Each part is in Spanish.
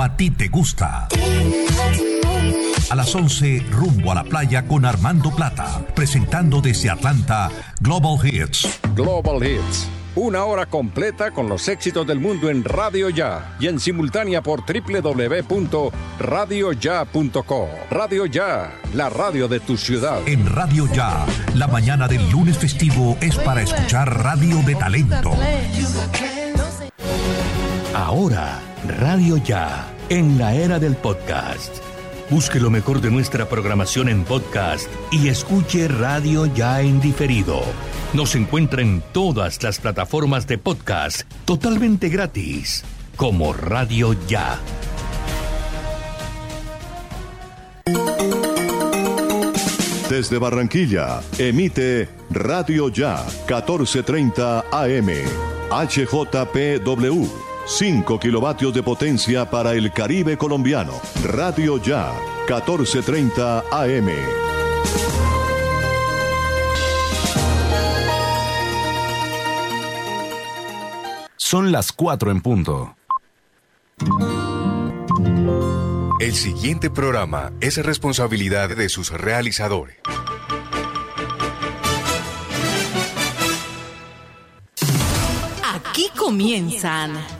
como a ti te gusta. A las 11, rumbo a la playa con Armando Plata, presentando desde Atlanta Global Hits. Global Hits. Una hora completa con los éxitos del mundo en Radio Ya y en simultánea por www.radioya.co. Radio Ya, la radio de tu ciudad. En Radio Ya, la mañana del lunes festivo es para escuchar radio de talento. Ahora, Radio Ya, en la era del podcast. Busque lo mejor de nuestra programación en podcast y escuche Radio Ya en diferido. Nos encuentra en todas las plataformas de podcast totalmente gratis, como Radio Ya. Desde Barranquilla, emite Radio Ya 1430 AM, HJPW, 5 kilovatios de potencia para el Caribe colombiano. Radio Ya 1430 AM. Son las 4 en punto. El siguiente programa es responsabilidad de sus realizadores. Aquí comienzan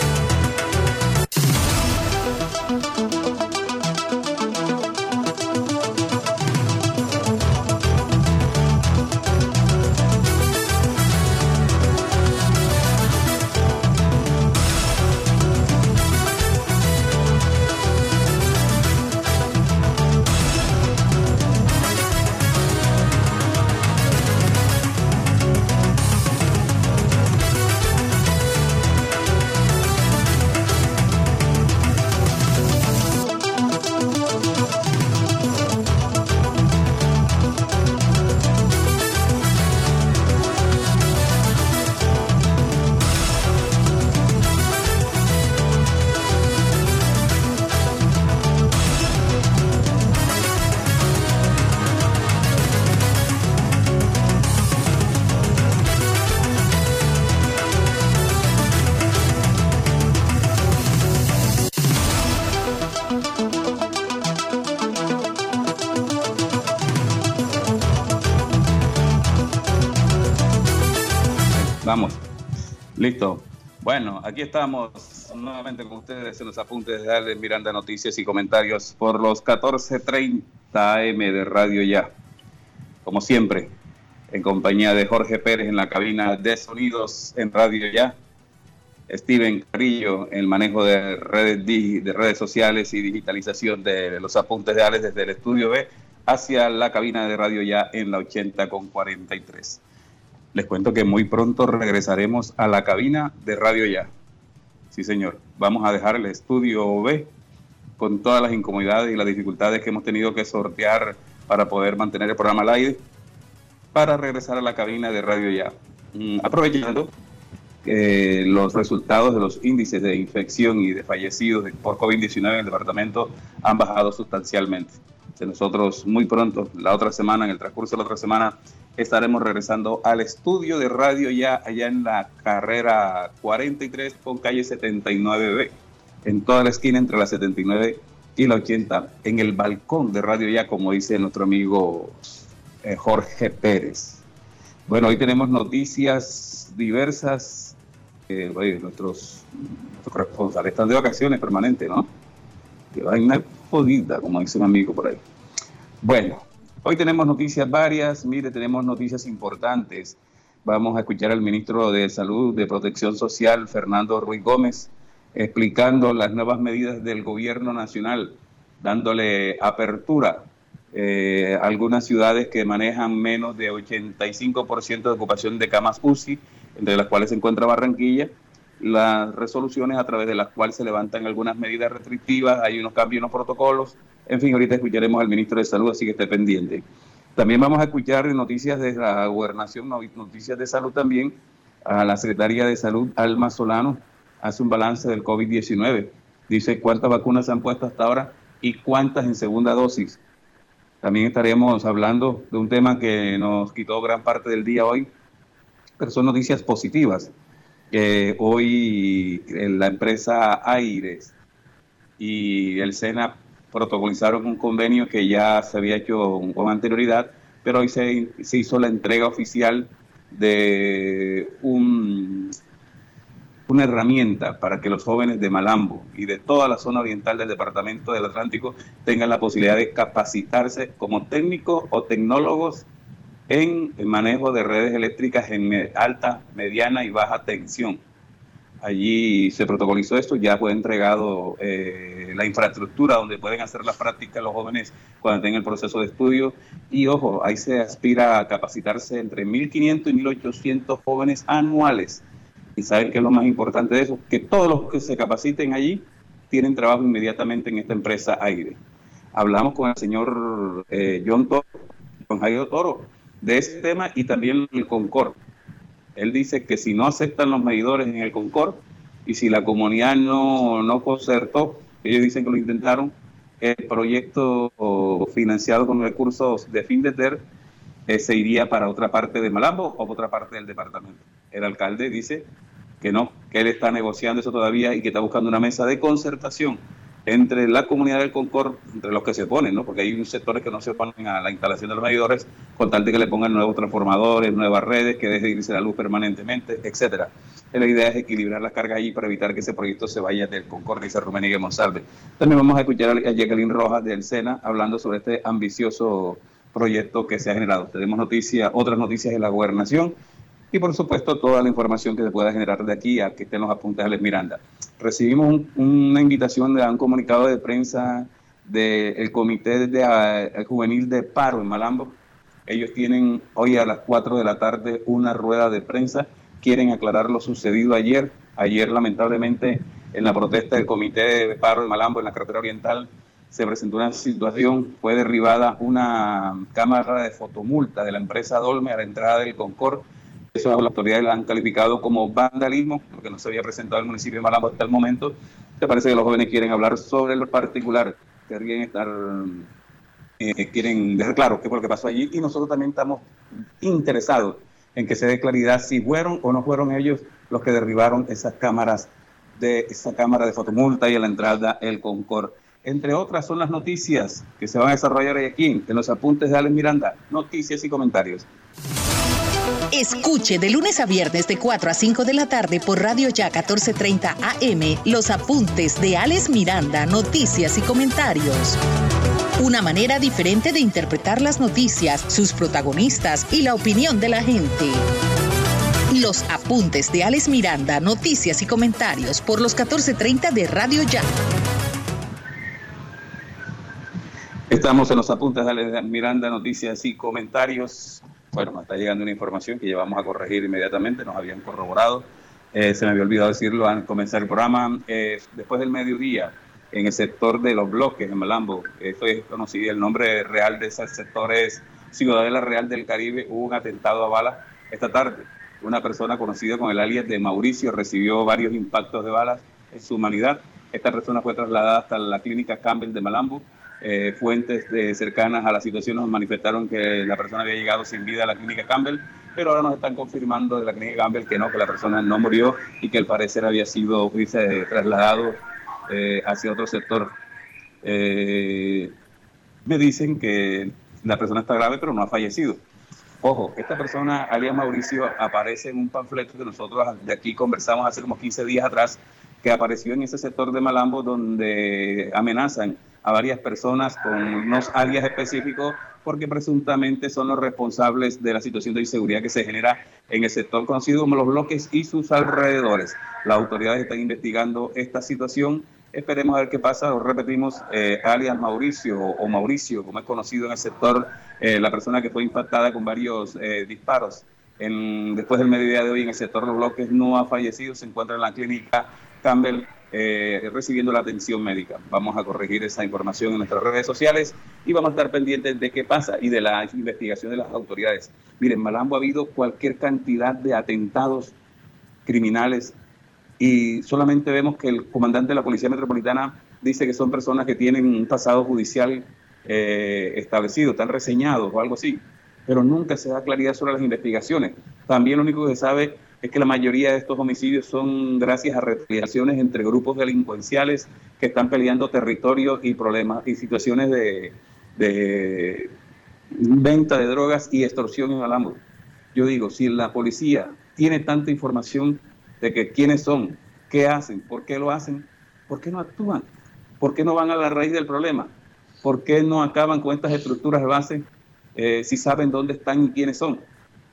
Listo. Bueno, aquí estamos nuevamente con ustedes en los apuntes de darle Miranda Noticias y comentarios por los 14.30 AM de Radio Ya. Como siempre, en compañía de Jorge Pérez en la cabina de sonidos en Radio Ya. Steven Carrillo en el manejo de redes, de redes sociales y digitalización de los apuntes de Alex desde el estudio B hacia la cabina de Radio Ya en la 80 con 43. Les cuento que muy pronto regresaremos a la cabina de Radio Ya. Sí, señor. Vamos a dejar el estudio B con todas las incomodidades y las dificultades que hemos tenido que sortear para poder mantener el programa al aire, para regresar a la cabina de Radio Ya. Mm, aprovechando que los resultados de los índices de infección y de fallecidos por COVID-19 en el departamento han bajado sustancialmente. Nosotros muy pronto, la otra semana, en el transcurso de la otra semana, estaremos regresando al estudio de radio ya allá en la carrera 43 con calle 79B, en toda la esquina entre la 79 y la 80, en el balcón de radio ya, como dice nuestro amigo eh, Jorge Pérez. Bueno, hoy tenemos noticias diversas. Eh, nuestros, nuestros responsables están de vacaciones permanentes, ¿no? Que vaina jodida, como dice un amigo por ahí. Bueno, hoy tenemos noticias varias. Mire, tenemos noticias importantes. Vamos a escuchar al ministro de Salud de Protección Social, Fernando Ruiz Gómez, explicando las nuevas medidas del gobierno nacional, dándole apertura eh, algunas ciudades que manejan menos de 85% de ocupación de camas UCI, entre las cuales se encuentra Barranquilla, las resoluciones a través de las cuales se levantan algunas medidas restrictivas, hay unos cambios en los protocolos, en fin, ahorita escucharemos al ministro de Salud, así que esté pendiente. También vamos a escuchar noticias de la gobernación, noticias de salud también. A la Secretaría de Salud, Alma Solano, hace un balance del COVID-19. Dice cuántas vacunas se han puesto hasta ahora y cuántas en segunda dosis. También estaremos hablando de un tema que nos quitó gran parte del día hoy, pero son noticias positivas. hoy la empresa Aires y el SENA protocolizaron un convenio que ya se había hecho con anterioridad, pero hoy se, se hizo la entrega oficial de un, una herramienta para que los jóvenes de Malambo y de toda la zona oriental del Departamento del Atlántico tengan la posibilidad de capacitarse como técnicos o tecnólogos en el manejo de redes eléctricas en alta, mediana y baja tensión Allí se protocolizó esto, ya fue entregado eh, la infraestructura donde pueden hacer la práctica los jóvenes cuando tengan el proceso de estudio. Y ojo, ahí se aspira a capacitarse entre 1.500 y 1.800 jóvenes anuales. Y saben que es lo más importante de eso, que todos los que se capaciten allí tienen trabajo inmediatamente en esta empresa Aire. Hablamos con el señor eh, John Toro, con Jairo Toro, de este tema y también el Concord él dice que si no aceptan los medidores en el Concord y si la comunidad no, no concertó, ellos dicen que lo intentaron, el proyecto financiado con recursos de FINDETER eh, se iría para otra parte de Malambo o otra parte del departamento. El alcalde dice que no, que él está negociando eso todavía y que está buscando una mesa de concertación entre la comunidad del Concord, entre los que se oponen, ¿no? porque hay sectores que no se oponen a la instalación de los medidores, con tal de que le pongan nuevos transformadores, nuevas redes, que deje de irse la luz permanentemente, etcétera. La idea es equilibrar la carga ahí para evitar que ese proyecto se vaya del Concord, dice Rumenigue Monsalve. También vamos a escuchar a Jacqueline Rojas del SENA hablando sobre este ambicioso proyecto que se ha generado. Tenemos noticias, otras noticias de la gobernación y por supuesto toda la información que se pueda generar de aquí a que estén los apuntes de Miranda. Recibimos una invitación de un comunicado de prensa del Comité de, Juvenil de Paro en Malambo. Ellos tienen hoy a las 4 de la tarde una rueda de prensa, quieren aclarar lo sucedido ayer. Ayer lamentablemente en la protesta del Comité de Paro en Malambo, en la carretera oriental, se presentó una situación, fue derribada una cámara de fotomulta de la empresa Dolme a la entrada del Concord eso las autoridades lo han calificado como vandalismo, porque no se había presentado el municipio de Malambo hasta el momento. ¿Te parece que los jóvenes quieren hablar sobre lo particular? Querían estar, eh, quieren dejar claro qué fue lo que pasó allí y nosotros también estamos interesados en que se dé claridad si fueron o no fueron ellos los que derribaron esas cámaras de esa cámara de fotomulta y a la entrada el Concord. Entre otras son las noticias que se van a desarrollar aquí en los apuntes de Alex Miranda, noticias y comentarios. Escuche de lunes a viernes de 4 a 5 de la tarde por Radio Ya 1430 AM los apuntes de Alex Miranda, noticias y comentarios. Una manera diferente de interpretar las noticias, sus protagonistas y la opinión de la gente. Los apuntes de Alex Miranda, noticias y comentarios por los 1430 de Radio Ya. Estamos en los apuntes de Alex Miranda, noticias y comentarios. Bueno, me está llegando una información que llevamos a corregir inmediatamente, nos habían corroborado. Eh, se me había olvidado decirlo al comenzar el programa. Eh, después del mediodía, en el sector de los bloques en Malambo, esto es conocido, el nombre real de ese sector es Ciudadela Real del Caribe, hubo un atentado a balas esta tarde. Una persona conocida con el alias de Mauricio recibió varios impactos de balas en su humanidad. Esta persona fue trasladada hasta la clínica Campbell de Malambo eh, fuentes cercanas a la situación nos manifestaron que la persona había llegado sin vida a la clínica Campbell, pero ahora nos están confirmando de la clínica Campbell que no, que la persona no murió y que al parecer había sido trasladado eh, hacia otro sector. Eh, me dicen que la persona está grave, pero no ha fallecido. Ojo, esta persona, alias Mauricio, aparece en un panfleto que nosotros de aquí conversamos hace como 15 días atrás, que apareció en ese sector de Malambo donde amenazan a varias personas con unos alias específicos porque presuntamente son los responsables de la situación de inseguridad que se genera en el sector conocido como los bloques y sus alrededores. Las autoridades están investigando esta situación. Esperemos a ver qué pasa. Repetimos, eh, alias Mauricio o Mauricio, como es conocido en el sector, eh, la persona que fue impactada con varios eh, disparos. En, después del mediodía de hoy en el sector de los bloques no ha fallecido, se encuentra en la clínica Campbell eh, recibiendo la atención médica. Vamos a corregir esa información en nuestras redes sociales y vamos a estar pendientes de qué pasa y de la investigación de las autoridades. Miren, en Malambo ha habido cualquier cantidad de atentados criminales y solamente vemos que el comandante de la Policía Metropolitana dice que son personas que tienen un pasado judicial eh, establecido, están reseñados o algo así, pero nunca se da claridad sobre las investigaciones. También lo único que se sabe es que la mayoría de estos homicidios son gracias a retaliaciones entre grupos delincuenciales que están peleando territorios y problemas y situaciones de, venta de drogas y extorsión en Alhambra. Yo digo, si la policía tiene tanta información de que quiénes son, qué hacen, por qué lo hacen, ¿por qué no actúan? ¿Por qué no van a la raíz del problema? ¿Por qué no acaban con estas estructuras de base eh, si saben dónde están y quiénes son?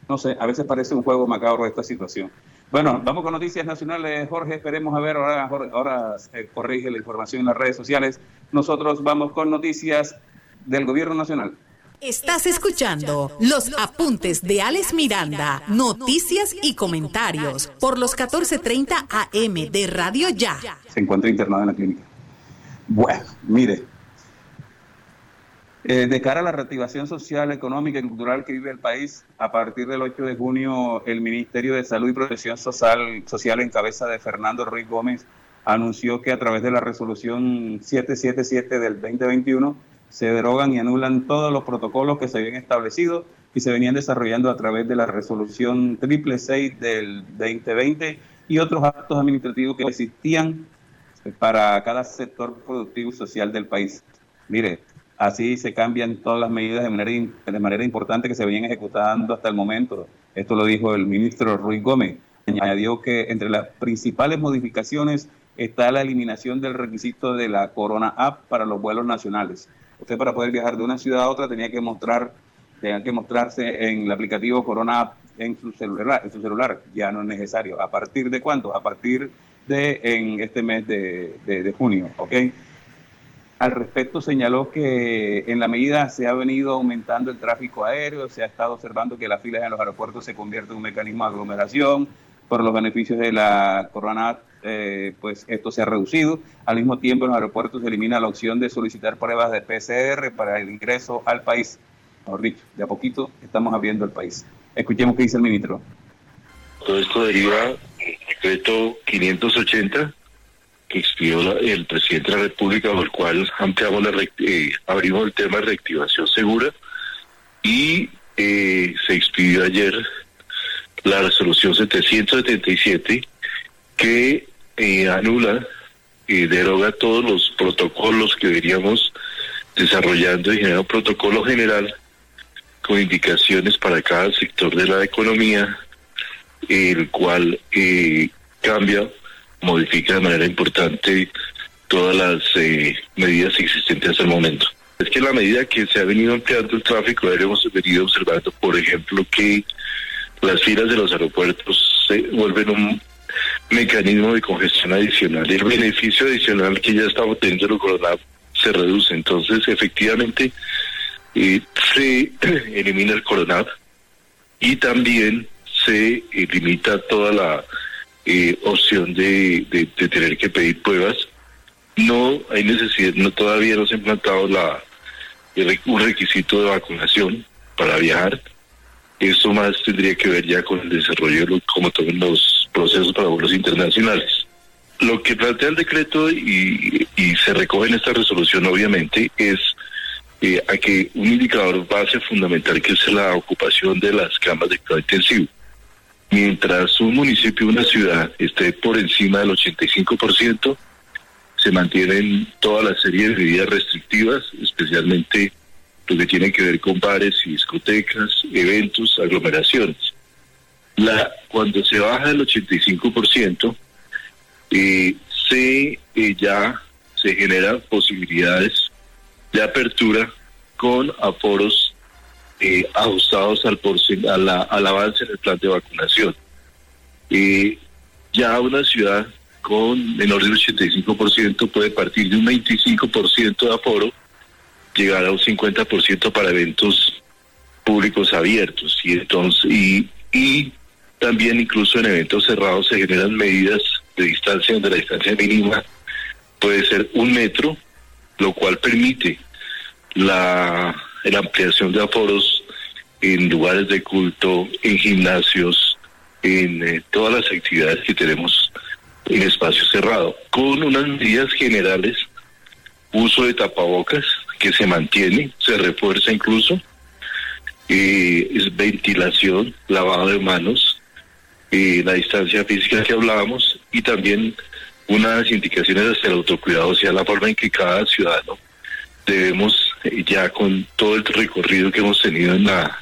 No sé, a veces parece un juego macabro esta situación. Bueno, vamos con noticias nacionales, Jorge. Esperemos a ver, ahora, ahora eh, corrige la información en las redes sociales. Nosotros vamos con noticias del gobierno nacional. Estás escuchando los apuntes de Alex Miranda, noticias y comentarios por los 14:30 AM de Radio Ya. Se encuentra internado en la clínica. Bueno, mire, eh, de cara a la reactivación social, económica y cultural que vive el país, a partir del 8 de junio, el Ministerio de Salud y Protección Social, Social en cabeza de Fernando Ruiz Gómez anunció que a través de la resolución 777 del 2021 se derogan y anulan todos los protocolos que se habían establecido y se venían desarrollando a través de la resolución 666 del 2020 y otros actos administrativos que existían para cada sector productivo y social del país. Mire, Así se cambian todas las medidas de manera, de manera importante que se venían ejecutando hasta el momento. Esto lo dijo el ministro Ruiz Gómez. Añadió que entre las principales modificaciones está la eliminación del requisito de la Corona App para los vuelos nacionales. Usted para poder viajar de una ciudad a otra tenía que mostrar, tenía que mostrarse en el aplicativo Corona App en su celular, en su celular. Ya no es necesario. ¿A partir de cuándo? A partir de en este mes de, de, de junio, ¿ok? Al respecto señaló que en la medida se ha venido aumentando el tráfico aéreo, se ha estado observando que las filas en los aeropuertos se convierten en un mecanismo de aglomeración, por los beneficios de la corona, eh, pues esto se ha reducido. Al mismo tiempo en los aeropuertos se elimina la opción de solicitar pruebas de PCR para el ingreso al país. Mejor dicho, de a poquito estamos abriendo el país. Escuchemos qué dice el ministro. Todo esto deriva del decreto 580 que expidió el presidente de la República, por el cual ampliamos la, eh, abrimos el tema de reactivación segura y eh, se expidió ayer la resolución 777 que eh, anula y deroga todos los protocolos que veníamos desarrollando y genera un protocolo general con indicaciones para cada sector de la economía, el cual cambia modifica de manera importante todas las eh, medidas existentes hasta el momento. Es que la medida que se ha venido ampliando el tráfico hemos venido observando, por ejemplo, que las filas de los aeropuertos se vuelven un mecanismo de congestión adicional. El beneficio adicional que ya estamos teniendo el coronavirus se reduce. Entonces, efectivamente, eh, se elimina el coronavirus y también se limita toda la eh, opción de, tener que pedir pruebas. No hay necesidad, no todavía no se ha implantado la, un requisito de vacunación para viajar. Esto más tendría que ver ya con el desarrollo de como tomen los procesos para vuelos internacionales. Lo que plantea el decreto y, se recoge en esta resolución obviamente es eh, a que un indicador base fundamental que es la ocupación de las camas de cuidado intensivo Mientras un municipio, una ciudad esté por encima del 85%, se mantienen toda la serie de medidas restrictivas, especialmente lo que tiene que ver con bares y discotecas, eventos, aglomeraciones. La, cuando se baja del 85%, eh, se eh, ya se generan posibilidades de apertura con aforos eh, ajustados al, al avance en el plan de vacunación. Eh, ya una ciudad con menor del 85% puede partir de un 25% de aforo, llegar a un 50% para eventos públicos abiertos. Y, entonces, y, y también incluso en eventos cerrados se generan medidas de distancia, donde la distancia mínima puede ser un metro, lo cual permite la, la ampliación de aforos en lugares de culto, en gimnasios, en eh, todas las actividades que tenemos en espacio cerrado, con unas medidas generales, uso de tapabocas que se mantiene, se refuerza incluso, eh, ventilación, lavado de manos, eh, la distancia física que hablábamos y también unas indicaciones hacia el autocuidado, o sea, la forma en que cada ciudadano debemos, ya con todo el recorrido que hemos tenido en la,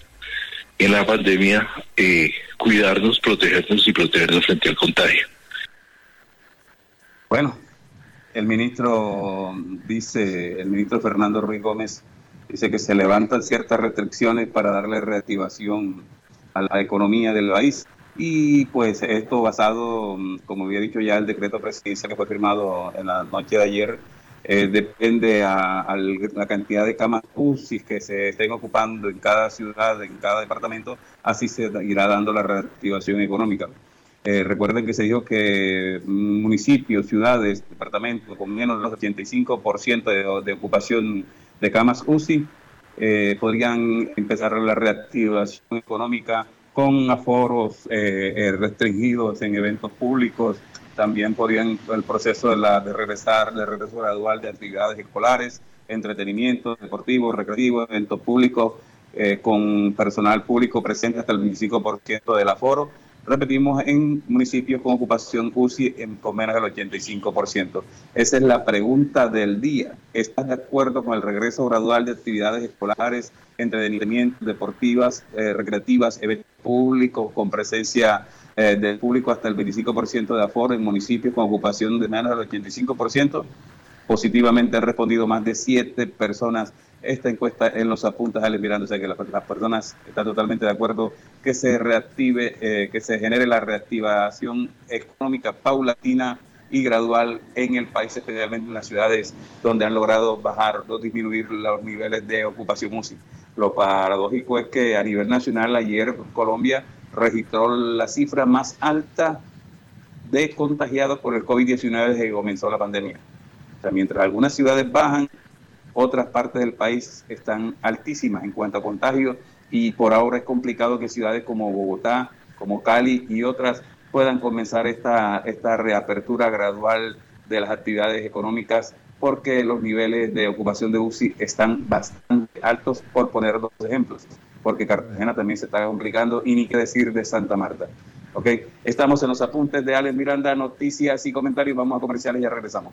en la pandemia, eh, cuidarnos, protegernos y protegernos frente al contagio. Bueno, el ministro dice, el ministro Fernando Ruiz Gómez dice que se levantan ciertas restricciones para darle reactivación a la economía del país. Y pues esto basado, como había dicho ya, el decreto presidencial que fue firmado en la noche de ayer, eh, depende a, la cantidad de camas UCI que se estén ocupando en cada ciudad, en cada departamento, así se irá dando la reactivación económica. Eh, recuerden que se dijo que municipios, ciudades, departamentos con menos del 85% de, de ocupación de camas UCI eh, podrían empezar la reactivación económica con aforos restringidos en eventos públicos. También podrían el proceso de, la, de regresar, de regreso gradual de actividades escolares, entretenimiento, deportivo, recreativo, eventos públicos, con personal público presente hasta el 25% del aforo repetimos, en municipios con ocupación UCI en, con menos del 85%. Esa es la pregunta del día. ¿Estás de acuerdo con el regreso gradual de actividades escolares, entretenimiento, deportivas, eh, recreativas, eventos públicos con presencia eh, del público hasta el 25% de aforo en municipios con ocupación de menos del 85%? Positivamente han respondido más de siete personas esta encuesta en los apuntes al Miranda, o sea que las, personas están totalmente de acuerdo que se reactive, eh, que se genere la reactivación económica paulatina y gradual en el país, especialmente en las ciudades donde han logrado bajar o disminuir los niveles de ocupación UCI. Lo paradójico es que a nivel nacional ayer Colombia registró la cifra más alta de contagiados por el COVID-19 desde que comenzó la pandemia. O sea, mientras algunas ciudades bajan, otras partes del país están altísimas en cuanto a contagios y por ahora es complicado que ciudades como Bogotá, como Cali y otras puedan comenzar esta, esta reapertura gradual de las actividades económicas porque los niveles de ocupación de UCI están bastante altos, por poner dos ejemplos, porque Cartagena también se está complicando y ni qué decir de Santa Marta. ¿ok? Estamos en los apuntes de Alex Miranda, noticias y comentarios, vamos a comerciales y ya regresamos.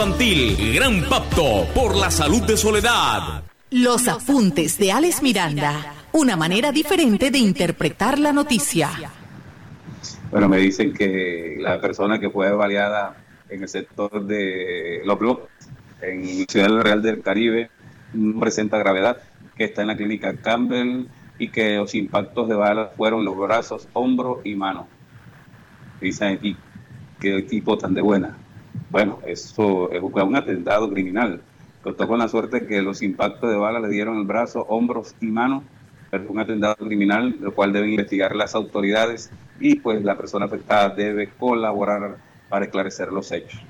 Gran Pacto por la Salud de Soledad. Los apuntes de Alex Miranda. Una manera diferente de interpretar la noticia. Bueno, me dicen que la persona que fue baleada en el sector de Los Bloques, en Ciudad Real del Caribe, no presenta gravedad, que está en la clínica Campbell y que los impactos de bala fueron los brazos, hombros y manos. Dicen aquí, qué tipo tan de buena. Bueno, eso fue un atentado criminal. Contó con la suerte que los impactos de bala le dieron el brazo, hombros y manos, pero fue un atentado criminal, lo cual deben investigar las autoridades y pues la persona afectada debe colaborar para esclarecer los hechos.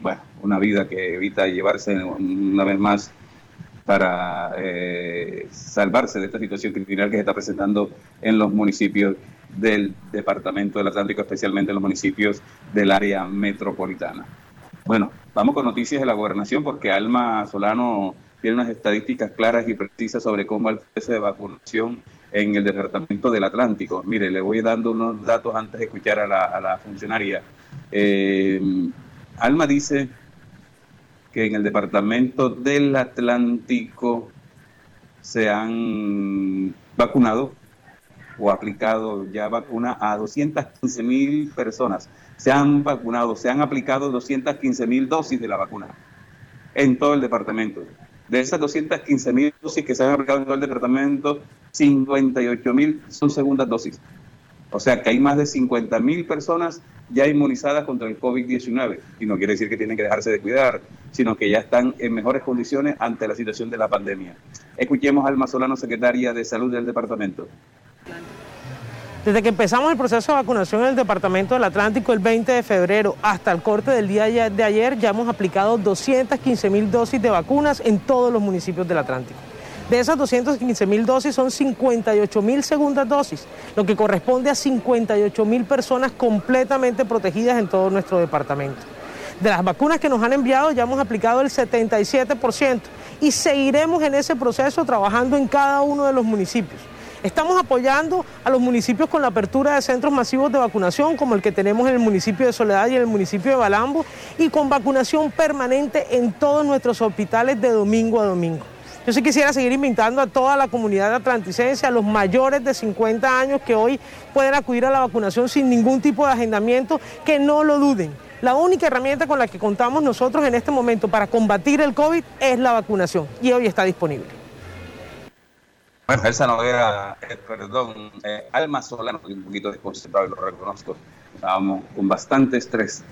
Bueno, una vida que evita llevarse una vez más para eh, salvarse de esta situación criminal que se está presentando en los municipios del Departamento del Atlántico, especialmente en los municipios del área metropolitana. Bueno, vamos con noticias de la gobernación porque Alma Solano tiene unas estadísticas claras y precisas sobre cómo va el proceso de vacunación en el Departamento del Atlántico. Mire, le voy dando unos datos antes de escuchar a la, funcionaria. Eh, Alma dice que en el Departamento del Atlántico se han vacunado o aplicado ya vacuna a 215 mil personas. Se han vacunado, se han aplicado 215 mil dosis de la vacuna en todo el departamento. De esas 215 mil dosis que se han aplicado en todo el departamento, 58 mil son segundas dosis. O sea que hay más de 50 mil personas ya inmunizadas contra el COVID-19. Y no quiere decir que tienen que dejarse de cuidar, sino que ya están en mejores condiciones ante la situación de la pandemia. Escuchemos al Solano, secretaria de Salud del departamento. Desde que empezamos el proceso de vacunación en el Departamento del Atlántico el 20 de febrero hasta el corte del día de ayer, ya hemos aplicado 215 mil dosis de vacunas en todos los municipios del Atlántico. De esas 215 mil dosis son 58 mil segundas dosis, lo que corresponde a 58 mil personas completamente protegidas en todo nuestro departamento. De las vacunas que nos han enviado ya hemos aplicado el 77% y seguiremos en ese proceso trabajando en cada uno de los municipios. Estamos apoyando a los municipios con la apertura de centros masivos de vacunación, como el que tenemos en el municipio de Soledad y en el municipio de Balambo, y con vacunación permanente en todos nuestros hospitales de domingo a domingo. Yo sí quisiera seguir invitando a toda la comunidad atlanticense, a los mayores de 50 años que hoy pueden acudir a la vacunación sin ningún tipo de agendamiento, que no lo duden. La única herramienta con la que contamos nosotros en este momento para combatir el COVID es la vacunación y hoy está disponible. Bueno, esa no era, eh, perdón, eh, Alma Solano, un poquito desconcentrado y lo reconozco. Estábamos con bastante estrés.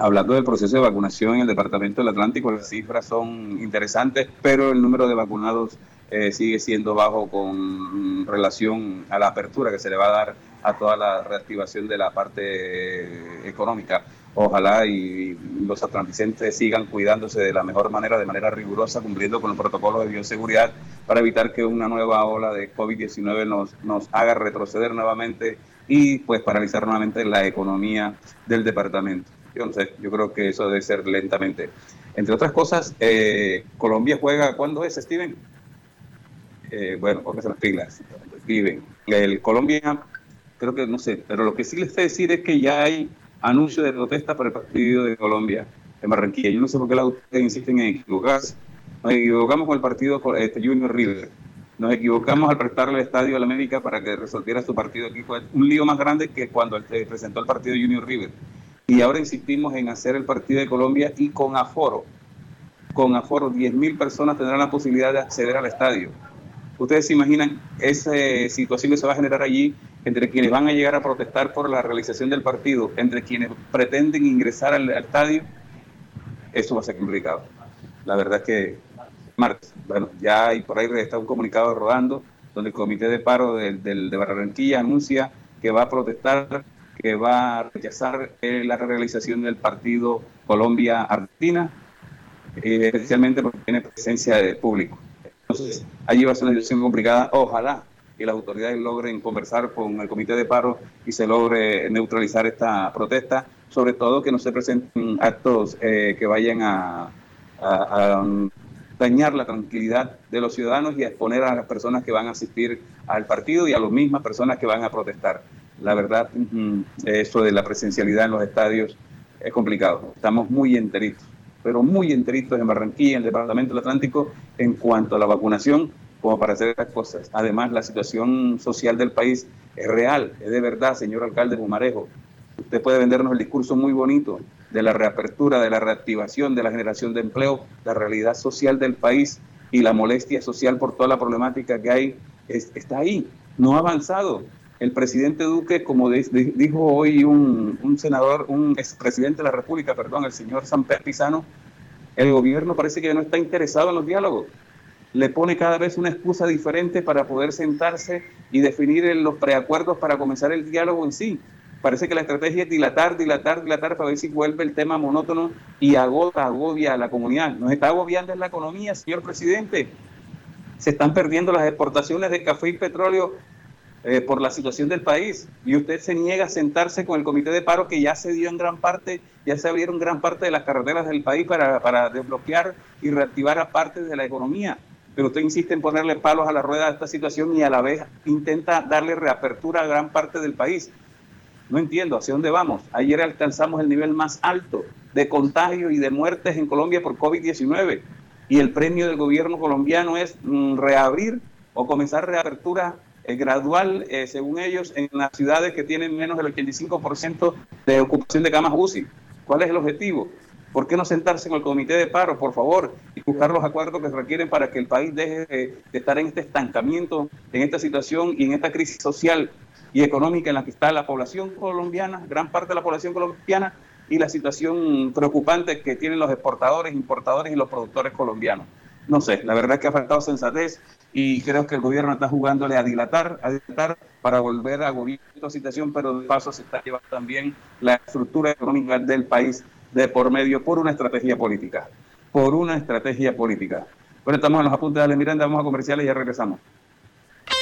Hablando del proceso de vacunación en el Departamento del Atlántico, las cifras son interesantes, pero el número de vacunados eh, sigue siendo bajo con relación a la apertura que se le va a dar a toda la reactivación de la parte económica ojalá y los atlanticenses sigan cuidándose de la mejor manera, de manera rigurosa, cumpliendo con los protocolos de bioseguridad para evitar que una nueva ola de COVID-19 nos, nos haga retroceder nuevamente y pues paralizar nuevamente la economía del departamento. Sé, yo creo que eso debe ser lentamente. Entre otras cosas, eh, Colombia juega, ¿cuándo es, Steven? Eh, bueno, porque se las pilas, Steven. El Colombia, creo que no sé, pero lo que sí les sé decir es que ya hay anuncio de protesta para el partido de Colombia en Barranquilla. Yo no sé por qué la ustedes insisten en equivocarse. Nos equivocamos con el partido este, Junior River. Nos equivocamos al prestarle el estadio a la América para que resolviera su partido aquí. Fue un lío más grande que cuando presentó el partido Junior River. Y ahora insistimos en hacer el partido de Colombia y con aforo. Con aforo, 10.000 personas tendrán la posibilidad de acceder al estadio. Ustedes se imaginan esa situación que se va a generar allí entre quienes van a llegar a protestar por la realización del partido, entre quienes pretenden ingresar al, estadio, eso va a ser complicado. La verdad es que, Marx, bueno, ya hay por ahí está un comunicado rodando donde el comité de paro de, de, Barranquilla anuncia que va a protestar, que va a rechazar eh, la realización del partido Colombia-Argentina, eh, especialmente porque tiene presencia de público. Entonces, allí va a ser una situación complicada. Ojalá que las autoridades logren conversar con el comité de paro y se logre neutralizar esta protesta, sobre todo que no se presenten actos eh, que vayan a, dañar la tranquilidad de los ciudadanos y a exponer a las personas que van a asistir al partido y a las mismas personas que van a protestar. La verdad, eso de la presencialidad en los estadios es complicado. Estamos muy enteritos, pero muy enteritos en Barranquilla, en el Departamento del Atlántico, en cuanto a la vacunación como para hacer estas cosas. Además, la situación social del país es real, es de verdad, señor alcalde Bumarejo. Usted puede vendernos el discurso muy bonito de la reapertura, de la reactivación, de la generación de empleo, la realidad social del país y la molestia social por toda la problemática que hay, está ahí, no ha avanzado. El presidente Duque, como dijo hoy un, un, senador, un expresidente de la República, perdón, el señor Samper Pizano, el gobierno parece que no está interesado en los diálogos le pone cada vez una excusa diferente para poder sentarse y definir los preacuerdos para comenzar el diálogo en sí. Parece que la estrategia es dilatar, dilatar, dilatar para ver si vuelve el tema monótono y agota, agobia a la comunidad. Nos está agobiando en la economía, señor presidente. Se están perdiendo las exportaciones de café y petróleo eh, por la situación del país. Y usted se niega a sentarse con el comité de paro que ya se dio en gran parte, ya se abrieron gran parte de las carreteras del país para, para desbloquear y reactivar a parte de la economía pero usted insiste en ponerle palos a la rueda de esta situación y a la vez intenta darle reapertura a gran parte del país. No entiendo hacia dónde vamos. Ayer alcanzamos el nivel más alto de contagio y de muertes en Colombia por COVID-19 y el premio del gobierno colombiano es mm, reabrir o comenzar reapertura eh, gradual, eh, según ellos, en las ciudades que tienen menos del 85% de ocupación de camas UCI. ¿Cuál es el objetivo? ¿Por qué no sentarse en el comité de paro, por favor, y buscar los acuerdos que se requieren para que el país deje de, de estar en este estancamiento, en esta situación y en esta crisis social y económica en la que está la población colombiana, gran parte de la población colombiana, y la situación preocupante que tienen los exportadores, importadores y los productores colombianos. No sé, la verdad es que ha faltado sensatez y creo que el gobierno está jugándole a dilatar, a dilatar para volver a gobierno esta situación, pero de paso se está llevando también la estructura económica del país de por medio por una estrategia política, por una estrategia política. Bueno, estamos en los apuntes de Ale Miranda, vamos a comerciales y ya regresamos.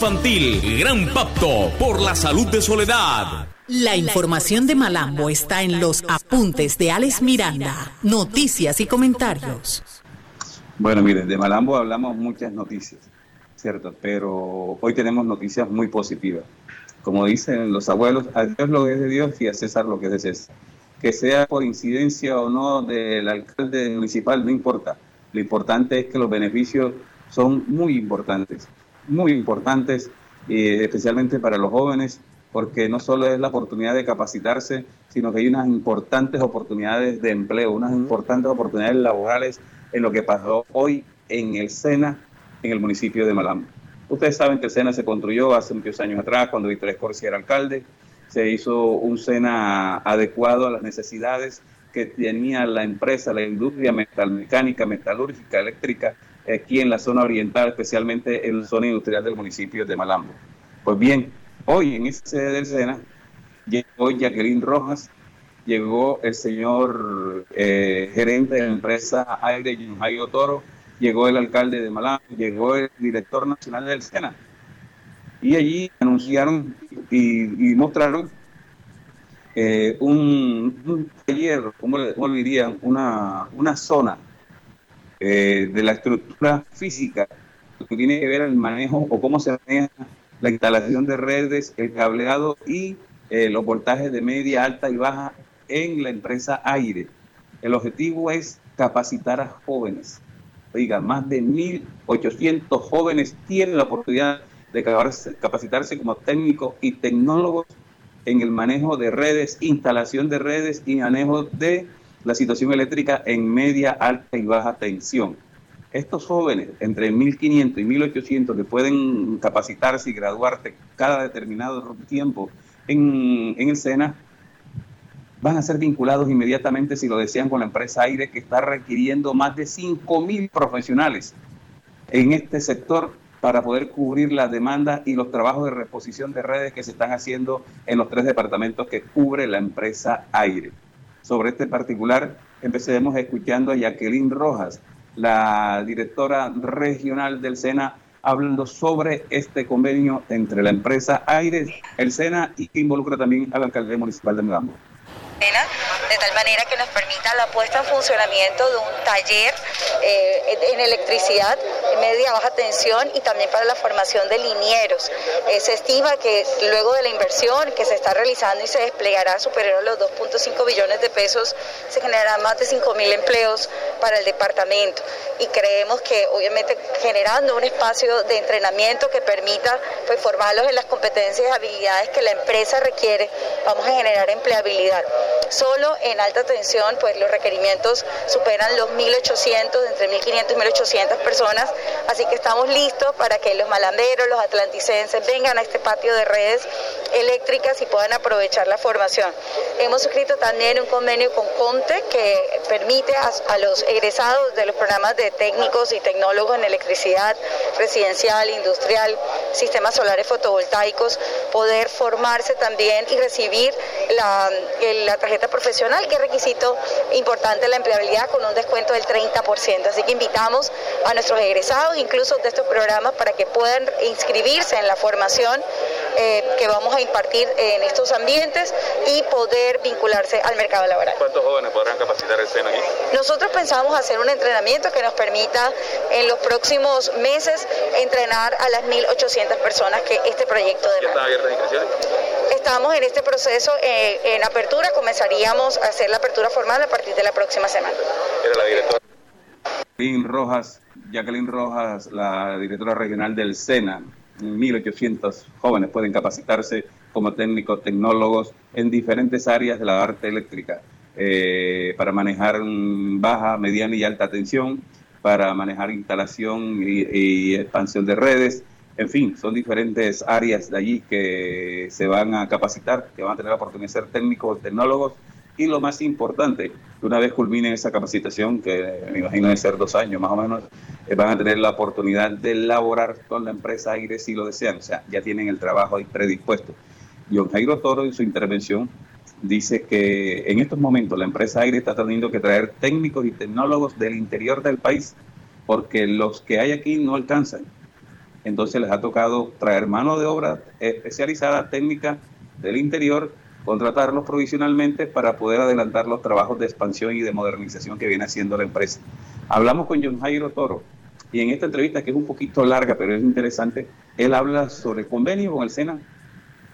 Gran Pacto por la Salud de Soledad. La información de Malambo está en los apuntes de Alex Miranda, noticias y comentarios. Bueno, miren, de Malambo hablamos muchas noticias, ¿cierto? Pero hoy tenemos noticias muy positivas. Como dicen los abuelos, a Dios lo que es de Dios y a César lo que es de César. Que sea por incidencia o no del alcalde municipal, no importa. Lo importante es que los beneficios son muy importantes muy importantes, eh, especialmente para los jóvenes, porque no solo es la oportunidad de capacitarse, sino que hay unas importantes oportunidades de empleo, unas importantes oportunidades laborales en lo que pasó hoy en el SENA, en el municipio de Malambo. Ustedes saben que el SENA se construyó hace muchos años atrás, cuando Víctor Escorcia era alcalde. Se hizo un SENA adecuado a las necesidades que tenía la empresa, la industria metalmecánica, metalúrgica, eléctrica aquí en la zona oriental, especialmente en la zona industrial del municipio de Malambo. Pues bien, hoy en ese sede del SENA llegó Jacqueline Rojas, llegó el señor eh, gerente de la empresa Aire Jairo Toro, llegó el alcalde de Malambo, llegó el director nacional del SENA. Y allí anunciaron y, mostraron eh, un, taller, ¿cómo, le dirían? Una, una zona eh, de la estructura física, que tiene que ver el manejo o cómo se maneja la instalación de redes, el cableado y eh, los voltajes de media, alta y baja en la empresa Aire. El objetivo es capacitar a jóvenes. Oiga, más de 1.800 jóvenes tienen la oportunidad de capacitarse como técnicos y tecnólogos en el manejo de redes, instalación de redes y manejo de la situación eléctrica en media, alta y baja tensión. Estos jóvenes, entre 1.500 y 1.800, que pueden capacitarse y graduarse cada determinado tiempo en, el SENA, van a ser vinculados inmediatamente, si lo desean, con la empresa Aire, que está requiriendo más de 5.000 profesionales en este sector para poder cubrir la demanda y los trabajos de reposición de redes que se están haciendo en los tres departamentos que cubre la empresa Aire sobre este particular, empecemos escuchando a Jacqueline Rojas, la directora regional del SENA, hablando sobre este convenio entre la empresa Aires, el SENA y que involucra también a la alcaldía municipal de Medambo de tal manera que nos permita la puesta en funcionamiento de un taller eh, en electricidad media baja tensión y también para la formación de linieros. Eh, se estima que luego de la inversión que se está realizando y se desplegará superior a los 2.5 billones de pesos, se generarán más de 5.000 empleos para el departamento y creemos que obviamente generando un espacio de entrenamiento que permita pues, formarlos en las competencias y habilidades que la empresa requiere, vamos a generar empleabilidad. Solo en alta tensión, pues los requerimientos superan los 1.800, entre 1.500 y 1.800 personas, así que estamos listos para que los malamberos, los atlanticenses vengan a este patio de redes eléctricas y puedan aprovechar la formación. Hemos suscrito también un convenio con Conte que permite a, los egresados de los programas de técnicos y tecnólogos en electricidad residencial, industrial, sistemas solares fotovoltaicos, poder formarse también y recibir la, la tarjeta profesional, que requisito importante la empleabilidad con un descuento del 30%. Así que invitamos a nuestros egresados, incluso de estos programas, para que puedan inscribirse en la formación eh, que vamos a impartir en estos ambientes y poder vincularse al mercado laboral. ¿Cuántos jóvenes podrán capacitar el SENA aquí? Nosotros pensamos hacer un entrenamiento que nos permita en los próximos meses entrenar a las 1.800 personas que este proyecto demanda. ¿Ya están abiertas inscripciones? Estamos en este proceso eh, en apertura, comenzaríamos a hacer la apertura formal a partir de la próxima semana. Era la directora. Jacqueline Rojas, Jacqueline Rojas, la directora regional del SENA. 1.800 jóvenes pueden capacitarse como técnicos, tecnólogos en diferentes áreas de la arte eléctrica eh, para manejar baja, mediana y alta tensión, para manejar instalación y, expansión de redes. En fin, son diferentes áreas de allí que se van a capacitar, que van a tener la oportunidad de ser técnicos, tecnólogos y lo más importante, una vez culminen esa capacitación, que me imagino de ser dos años más o menos, eh, van a tener la oportunidad de laborar con la empresa Aire si lo desean, o sea, ya tienen el trabajo ahí predispuesto. John Jairo Toro en su intervención dice que en estos momentos la empresa Aire está teniendo que traer técnicos y tecnólogos del interior del país porque los que hay aquí no alcanzan. Entonces les ha tocado traer mano de obra especializada, técnica del interior contratarlos provisionalmente para poder adelantar los trabajos de expansión y de modernización que viene haciendo la empresa. Hablamos con John Jairo Toro y en esta entrevista, que es un poquito larga, pero es interesante, él habla sobre el convenio con el SENA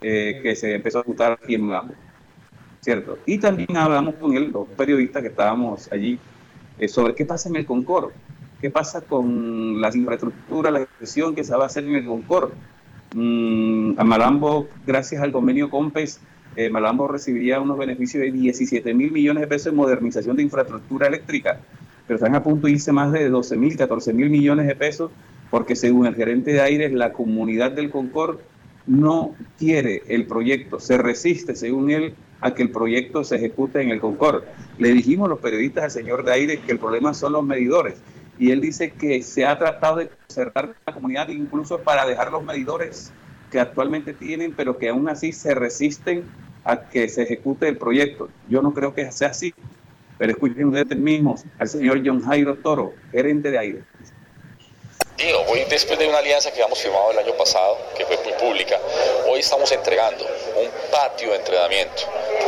eh, que se empezó a ejecutar aquí en Mulambo. ¿Cierto? Y también hablamos con él, los periodistas que estábamos allí, eh, sobre qué pasa en el Concord, qué pasa con las infraestructuras, la gestión que se va a hacer en el Concord. Mm, a Malambo, gracias al convenio COMPES, eh, Malambo recibiría unos beneficios de 17 mil millones de pesos en modernización de infraestructura eléctrica, pero están a punto de irse más de 12 mil, 14 mil millones de pesos, porque según el gerente de Aires, la comunidad del Concord no quiere el proyecto, se resiste, según él, a que el proyecto se ejecute en el Concord. Le dijimos los periodistas al señor de Aires que el problema son los medidores, y él dice que se ha tratado de cerrar la comunidad incluso para dejar los medidores que actualmente tienen, pero que aún así se resisten a que se ejecute el proyecto. Yo no creo que sea así, pero escuchen ustedes mismos al señor John Jairo Toro, gerente de aire. Digo, hoy después de una alianza que habíamos firmado el año pasado, que fue muy pública, hoy estamos entregando un patio de entrenamiento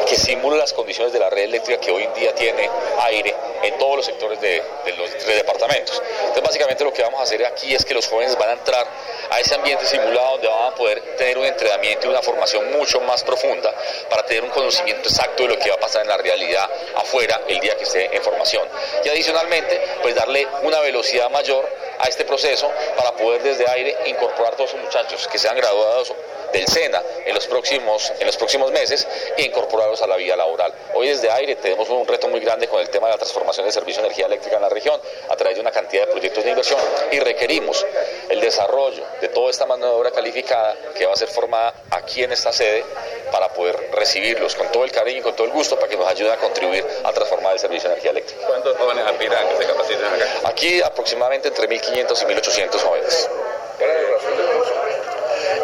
que simula las condiciones de la red eléctrica que hoy en día tiene aire en todos los sectores de, los tres departamentos. Entonces, básicamente lo que vamos a hacer aquí es que los jóvenes van a entrar a ese ambiente simulado donde van a poder tener un entrenamiento y una formación mucho más profunda para tener un conocimiento exacto de lo que va a pasar en la realidad afuera el día que esté en formación. Y adicionalmente, pues darle una velocidad mayor a este proceso para poder desde aire incorporar a todos esos muchachos que sean graduados del SENA en los próximos, en los próximos meses e incorporarlos a la vida laboral. Hoy desde aire tenemos un reto muy grande con el tema de la transformación del servicio de energía eléctrica en la región a través de una cantidad de proyectos de inversión y requerimos el desarrollo de toda esta mano de obra calificada que va a ser formada aquí en esta sede para poder recibirlos con todo el cariño y con todo el gusto para que nos ayuden a contribuir a transformar el servicio de energía eléctrica. ¿Cuántos jóvenes aspiran que se capaciten acá? Aquí aproximadamente entre 1.500 y 1.800 jóvenes. ¿Cuál es la razón del curso?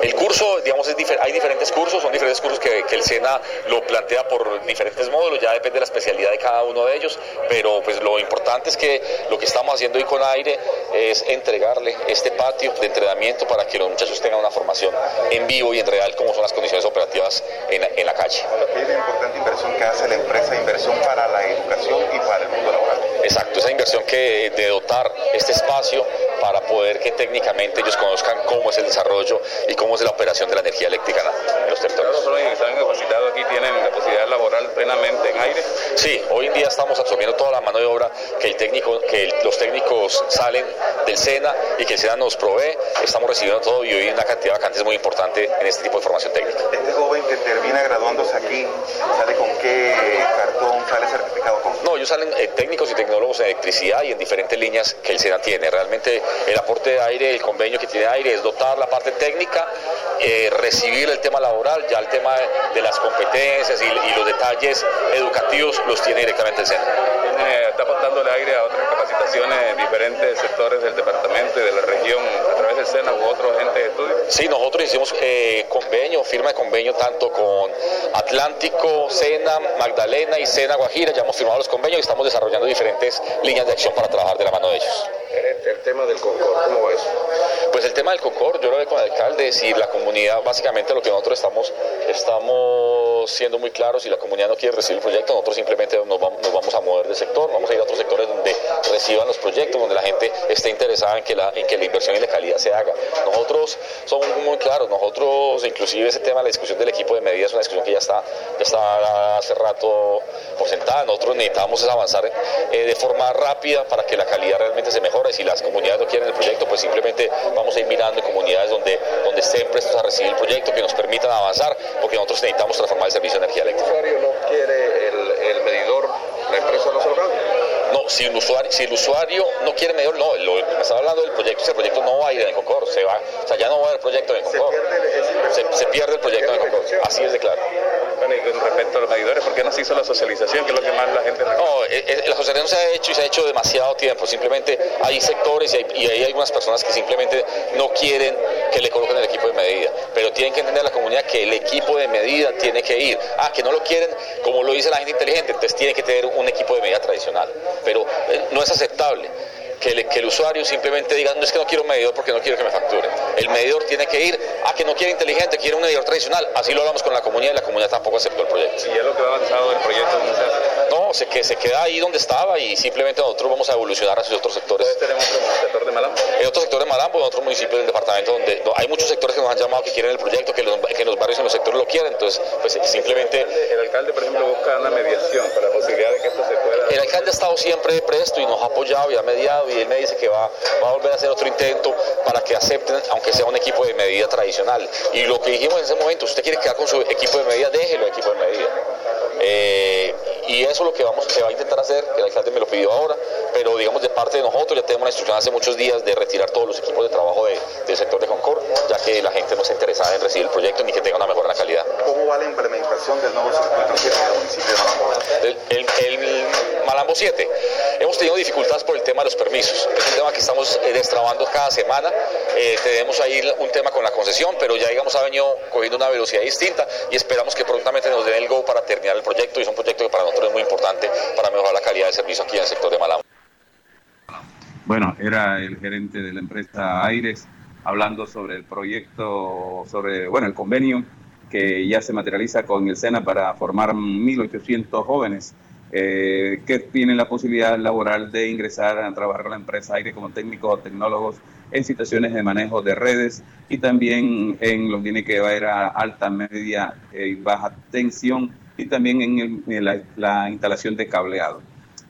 El curso digamos, hay diferentes cursos, son diferentes cursos que, el SENA lo plantea por diferentes módulos, ya depende de la especialidad de cada uno de ellos, pero pues lo importante es que lo que estamos haciendo hoy con Aire es entregarle este patio de entrenamiento para que los muchachos tengan una formación en vivo y en real como son las condiciones operativas en, en la calle. Es una importante inversión que hace la empresa, inversión para la educación y para el mundo laboral. Exacto, esa inversión que de dotar este espacio para poder que técnicamente ellos conozcan cómo es el desarrollo y cómo es la operación de la energía eléctrica en los territorios. ¿Los que están capacitados aquí tienen la posibilidad laboral plenamente en aire? Sí, hoy en día estamos absorbiendo toda la mano de obra que el técnico, que los técnicos salen del SENA y que el SENA nos provee, estamos recibiendo todo y hoy hay una cantidad de vacantes muy importante en este tipo de formación técnica. Este joven que termina graduándose aquí, ¿sale con qué cartón, sale certificado con? No, ellos salen eh, técnicos y tecnólogos en electricidad y en diferentes líneas que el SENA tiene. Realmente el aporte de aire, el convenio que tiene aire es dotar la parte técnica, eh, recibir el tema laboral, ya el tema de las competencias y, los detalles educativos los tiene directamente el SENA. está aportando el aire a otras capacitaciones en diferentes sectores del departamento y de la región a través del SENA u otros agentes de estudio. Sí, nosotros hicimos eh, convenio, firma de convenio tanto con Atlántico, SENA, Magdalena y SENA Guajira, ya hemos firmado los convenios y estamos desarrollando diferentes líneas de acción para trabajar de la mano de ellos. El, tema del Concord, ¿cómo va eso? Pues el tema del Concord, yo lo veo con el alcalde, si la comunidad, básicamente lo que nosotros estamos, estamos siendo muy claros, si la comunidad no quiere recibir el proyecto, nosotros simplemente nos vamos, a mover del sector, vamos a ir a otros sectores donde reciban los proyectos, donde la gente esté interesada en que la, en que la inversión y la calidad se haga. Nosotros somos muy claros, nosotros, inclusive ese tema de la discusión del equipo de medidas es una discusión que ya está, ya está hace rato por sentada, nosotros necesitamos avanzar eh, de forma rápida para que la calidad realmente se mejore, si las comunidades no quieren el proyecto, pues simplemente vamos a ir mirando en comunidades donde, donde estén prestos a recibir el proyecto, que nos permitan avanzar, porque nosotros necesitamos transformar el servicio de energía eléctrica. ¿El usuario no quiere el, medidor? ¿La empresa no se lo No, si el usuario, si el usuario no quiere medidor, no, lo, me estaba hablando del proyecto, ese proyecto no va a ir en el Concor, se va, o sea, ya no va a haber proyecto en el Concor. Se pierde, el proyecto en el Concor, así es de claro. Bueno, y con respecto a los medidores, ¿por qué no se hizo la socialización, que es lo que más la gente No, eh, eh, la socialización se ha hecho y se ha hecho demasiado tiempo. Simplemente hay sectores y hay, y hay algunas personas que simplemente no quieren que le coloquen el equipo de medida. Pero tienen que entender la comunidad que el equipo de medida tiene que ir. Ah, que no lo quieren, como lo dice la gente inteligente, entonces tiene que tener un equipo de medida tradicional. Pero eh, no es aceptable que, el usuario simplemente diga, no es que no quiero un medidor porque no quiero que me facture. El medidor tiene que ir a que no quiere inteligente, quiere un medidor tradicional. Así lo hablamos con la comunidad y la comunidad tampoco aceptó el proyecto. ¿Y es lo que va avanzado del proyecto? No, se, que se queda ahí donde estaba y simplemente nosotros vamos a evolucionar hacia otros sectores. tenemos otro sector de Malambo? En otro sector de Malambo, en otros municipios del departamento donde hay muchos sectores que nos han llamado que quieren el proyecto, que los, que los barrios en los sectores lo quieren. Entonces, pues simplemente... El alcalde, por ejemplo, busca una mediación para la posibilidad de que esto se pueda... El alcalde ha estado siempre presto y nos ha apoyado y ha mediado y él me dice que va va a volver a hacer otro intento para que acepten, aunque sea un equipo de medida tradicional. Y lo que dijimos en ese momento, si usted quiere quedar con su equipo de medida, déjelo equipo de medida. Eh, y eso es lo que vamos, se va a intentar hacer, el alcalde me lo pidió ahora, pero digamos de parte de nosotros ya tenemos una instrucción hace muchos días de retirar todos los equipos de trabajo del sector de Concord, ya que la gente no está interesada en recibir el proyecto ni que tenga una mejora en la calidad. ¿Cómo va la implementación del nuevo circuito en el municipio de Malambo? El, Malambo 7. Hemos tenido dificultades por el tema de los permisos. Es un tema que estamos eh, destrabando cada semana. Eh, tenemos ahí un tema con la concesión, pero ya digamos ha venido cogiendo una velocidad distinta y esperamos que prontamente nos den el go para terminar el proyecto y es un proyecto que para nosotros es muy importante para mejorar la calidad de servicio aquí en el sector de Malambo. Bueno, era el gerente de la empresa Aires hablando sobre el proyecto, sobre, bueno, el convenio que ya se materializa con el SENA para formar 1.800 jóvenes eh, que tienen la posibilidad laboral de ingresar a trabajar con la empresa Aire como técnicos o tecnólogos en situaciones de manejo de redes y también en lo que tiene que ver a alta, media y baja tensión y también en, la, instalación de cableado.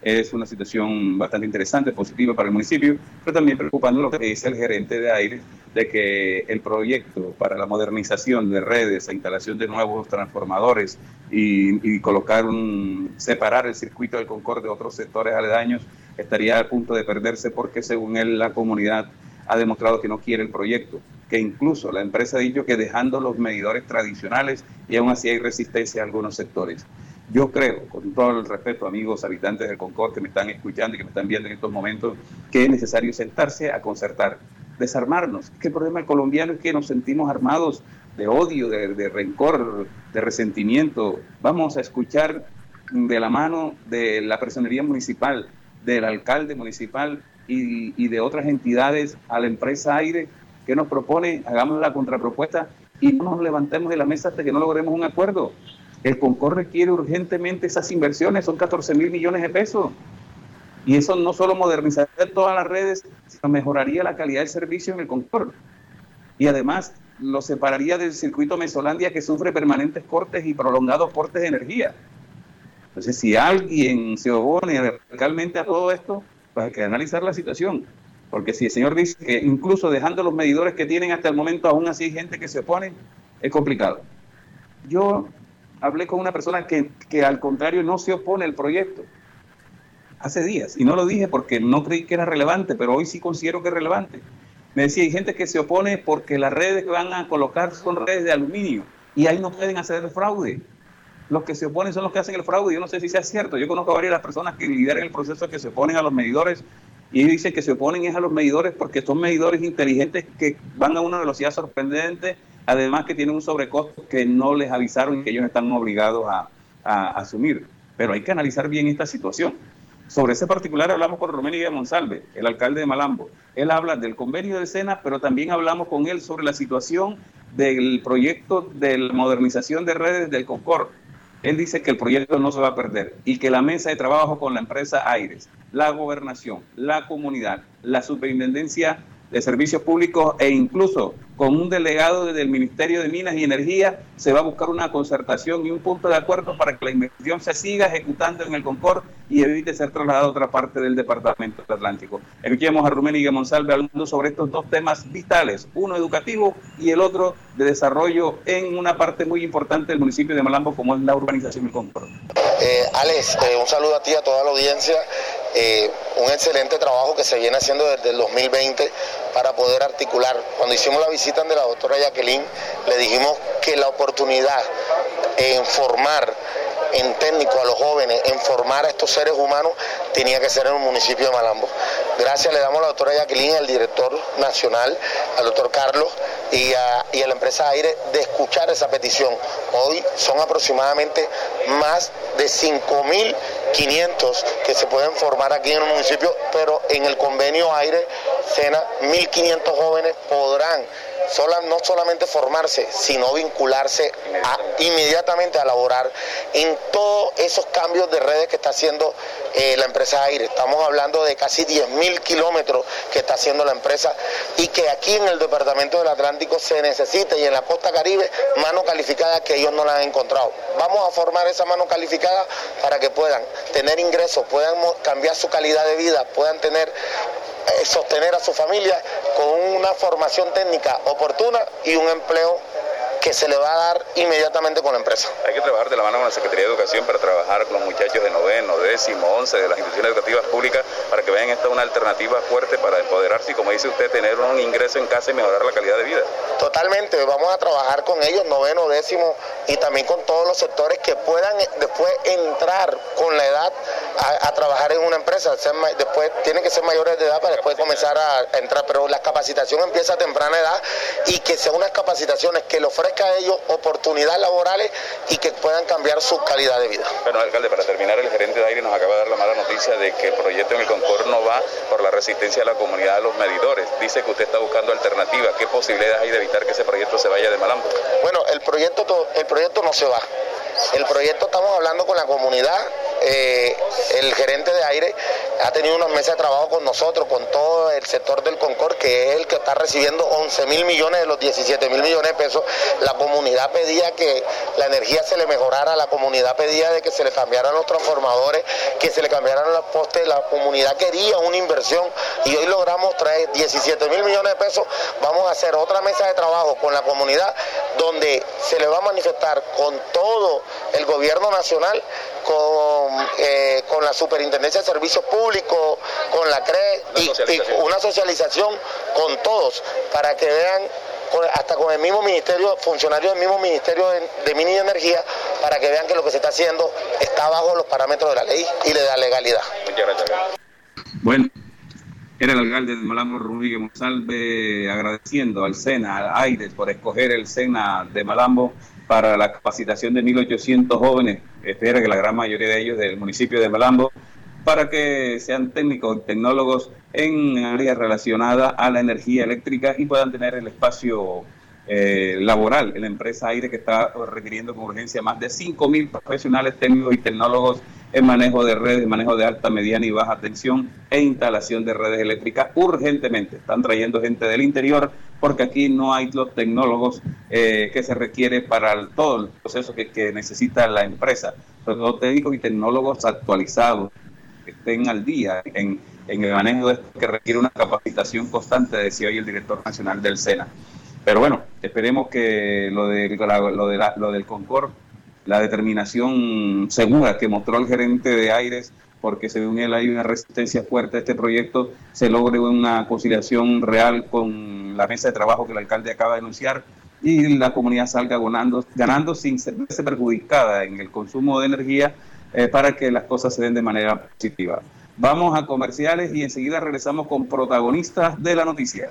Es una situación bastante interesante, positiva para el municipio, pero también preocupando lo que dice el gerente de aire, de que el proyecto para la modernización de redes, la instalación de nuevos transformadores y, colocar un, separar el circuito del Concorde de otros sectores aledaños estaría a punto de perderse porque según él la comunidad ha demostrado que no quiere el proyecto que incluso la empresa ha dicho que dejando los medidores tradicionales y aún así hay resistencia a algunos sectores. Yo creo, con todo el respeto, amigos habitantes del Concord que me están escuchando y que me están viendo en estos momentos, que es necesario sentarse a concertar desarmarnos. Es que el problema colombiano es que nos sentimos armados de odio, de, rencor, de resentimiento. Vamos a escuchar de la mano de la personería municipal, del alcalde municipal y, y, de otras entidades a la empresa Aire que nos propone, hagamos la contrapropuesta y no nos levantemos de la mesa hasta que no logremos un acuerdo. El Concord requiere urgentemente esas inversiones, son 14 mil millones de pesos. Y eso no solo modernizaría todas las redes, sino mejoraría la calidad del servicio en el Concord. Y además lo separaría del circuito Mesolandia que sufre permanentes cortes y prolongados cortes de energía. Entonces, si alguien se opone radicalmente a todo esto, pues hay que analizar la situación. Porque si el señor dice que incluso dejando los medidores que tienen hasta el momento, aún así hay gente que se opone, es complicado. Yo hablé con una persona que, que al contrario no se opone al proyecto hace días, y no lo dije porque no creí que era relevante, pero hoy sí considero que es relevante. Me decía, hay gente que se opone porque las redes que van a colocar son redes de aluminio y ahí no pueden hacer el fraude. Los que se oponen son los que hacen el fraude. Yo no sé si sea cierto. Yo conozco a varias personas que lideran el proceso que se oponen a los medidores y ellos dicen que se oponen es a los medidores porque son medidores inteligentes que van a una velocidad sorprendente, además que tienen un sobrecosto que no les avisaron y que ellos están obligados a, a asumir. Pero hay que analizar bien esta situación. Sobre ese particular hablamos con Romén Guía Monsalve, el alcalde de Malambo. Él habla del convenio de Sena, pero también hablamos con él sobre la situación del proyecto de la modernización de redes del Concord. Él dice que el proyecto no se va a perder y que la mesa de trabajo con la empresa Aires, la gobernación, la comunidad, la superintendencia de servicios públicos e incluso con un delegado desde el Ministerio de Minas y Energía se va a buscar una concertación y un punto de acuerdo para que la inversión se siga ejecutando en el Concord y evite ser trasladada a otra parte del Departamento Atlántico. Escuchemos a Rumén y Monsalve hablando sobre estos dos temas vitales, uno educativo y el otro de desarrollo en una parte muy importante del municipio de Malambo como es la urbanización del Concord. Eh, Alex, eh, un saludo a ti, a toda la audiencia. Eh, un excelente trabajo que se viene haciendo desde el 2020 para poder articular. Cuando hicimos la visita de la doctora Jacqueline, le dijimos que la oportunidad en formar en técnico a los jóvenes, en formar a estos seres humanos, tenía que ser en el municipio de Malambo. Gracias le damos a la doctora Jacqueline, al director nacional, al doctor Carlos y a, la empresa Aire de escuchar esa petición. Hoy son aproximadamente más de 5.500 que se pueden formar aquí en el municipio, pero en el convenio Aire Cena, 1.500 jóvenes podrán no solamente formarse, sino vincularse inmediatamente a laborar en todos esos cambios de redes que está haciendo eh, la empresa Aire. Estamos hablando de casi 10.000 kilómetros que está haciendo la empresa y que aquí en el departamento del Atlántico se necesita y en la costa caribe mano calificada que ellos no la han encontrado. Vamos a formar esa mano calificada para que puedan tener ingresos, puedan cambiar su calidad de vida, puedan tener eh, sostener a su familia con una formación técnica oportuna y un empleo que se le va a dar inmediatamente con la empresa. Hay que trabajar de la mano con la Secretaría de Educación para trabajar con los muchachos de noveno, décimo, once de las instituciones educativas públicas para que vean esta una alternativa fuerte para empoderarse y, como dice usted, tener un ingreso en casa y mejorar la calidad de vida. Totalmente, vamos a trabajar con ellos, noveno, décimo y también con todos los sectores que puedan después entrar con la edad a, trabajar en una empresa. después tienen que ser mayores de edad para después comenzar a, entrar, pero la capacitación empieza a temprana edad y que sean unas capacitaciones que le ofrezcan a ellos oportunidades laborales y que puedan cambiar su calidad de vida. Bueno, alcalde, para terminar, el gerente de aire nos acaba de dar la mala noticia de que el proyecto en el Concord no va por la resistencia de la comunidad de los medidores. Dice que usted está buscando alternativas. ¿Qué posibilidades hay de evitar que ese proyecto se vaya de Malambo? Bueno, el proyecto, el proyecto no se va. El proyecto estamos hablando con la comunidad, eh, el gerente de aire ha tenido unos meses de trabajo con nosotros, con todo el sector del Concord, que es el que está recibiendo 11 mil millones de los 17 mil millones de pesos. La comunidad pedía que la energía se le mejorara, la comunidad pedía de que se le cambiaran los transformadores, que se le cambiaran los postes, la comunidad quería una inversión y hoy logramos traer 17 mil millones de pesos. Vamos a hacer otra mesa de trabajo con la comunidad donde se le va a manifestar con todo el gobierno nacional, con, eh, con la Superintendencia de Servicios Públicos, con la CRE y, una socialización con todos para que vean hasta con el mismo ministerio, funcionarios del mismo ministerio de, de Minas y Energía, para que vean que lo que se está haciendo está bajo los parámetros de la ley y de la legalidad. Bueno, Era el alcalde de Malambo, Rodríguez Monsalve, agradeciendo al SENA, al AIRES, por escoger el SENA de Malambo para la capacitación de 1.800 jóvenes, espera que la gran mayoría de ellos del municipio de Malambo, para que sean técnicos y tecnólogos en áreas relacionadas a la energía eléctrica y puedan tener el espacio eh, laboral en la empresa Aire que está requiriendo con urgencia más de 5.000 profesionales técnicos y tecnólogos en manejo de redes, manejo de alta, mediana y baja tensión e instalación de redes eléctricas urgentemente. Están trayendo gente del interior porque aquí no hay los tecnólogos eh, que se requiere para todo el proceso que, necesita la empresa, los técnicos y tecnólogos actualizados que estén al día en, el manejo de esto que requiere una capacitación constante, decía hoy el director nacional del SENA. Pero bueno, esperemos que lo, de, lo, de lo del Concord, la determinación segura que mostró el gerente de Aires, porque según él hay una resistencia fuerte a este proyecto, se logre una conciliación real con la mesa de trabajo que el alcalde acaba de anunciar y la comunidad salga ganando, ganando sin verse perjudicada en el consumo de energía eh, para que las cosas se den de manera positiva. Vamos a comerciales y enseguida regresamos con protagonistas de la noticia.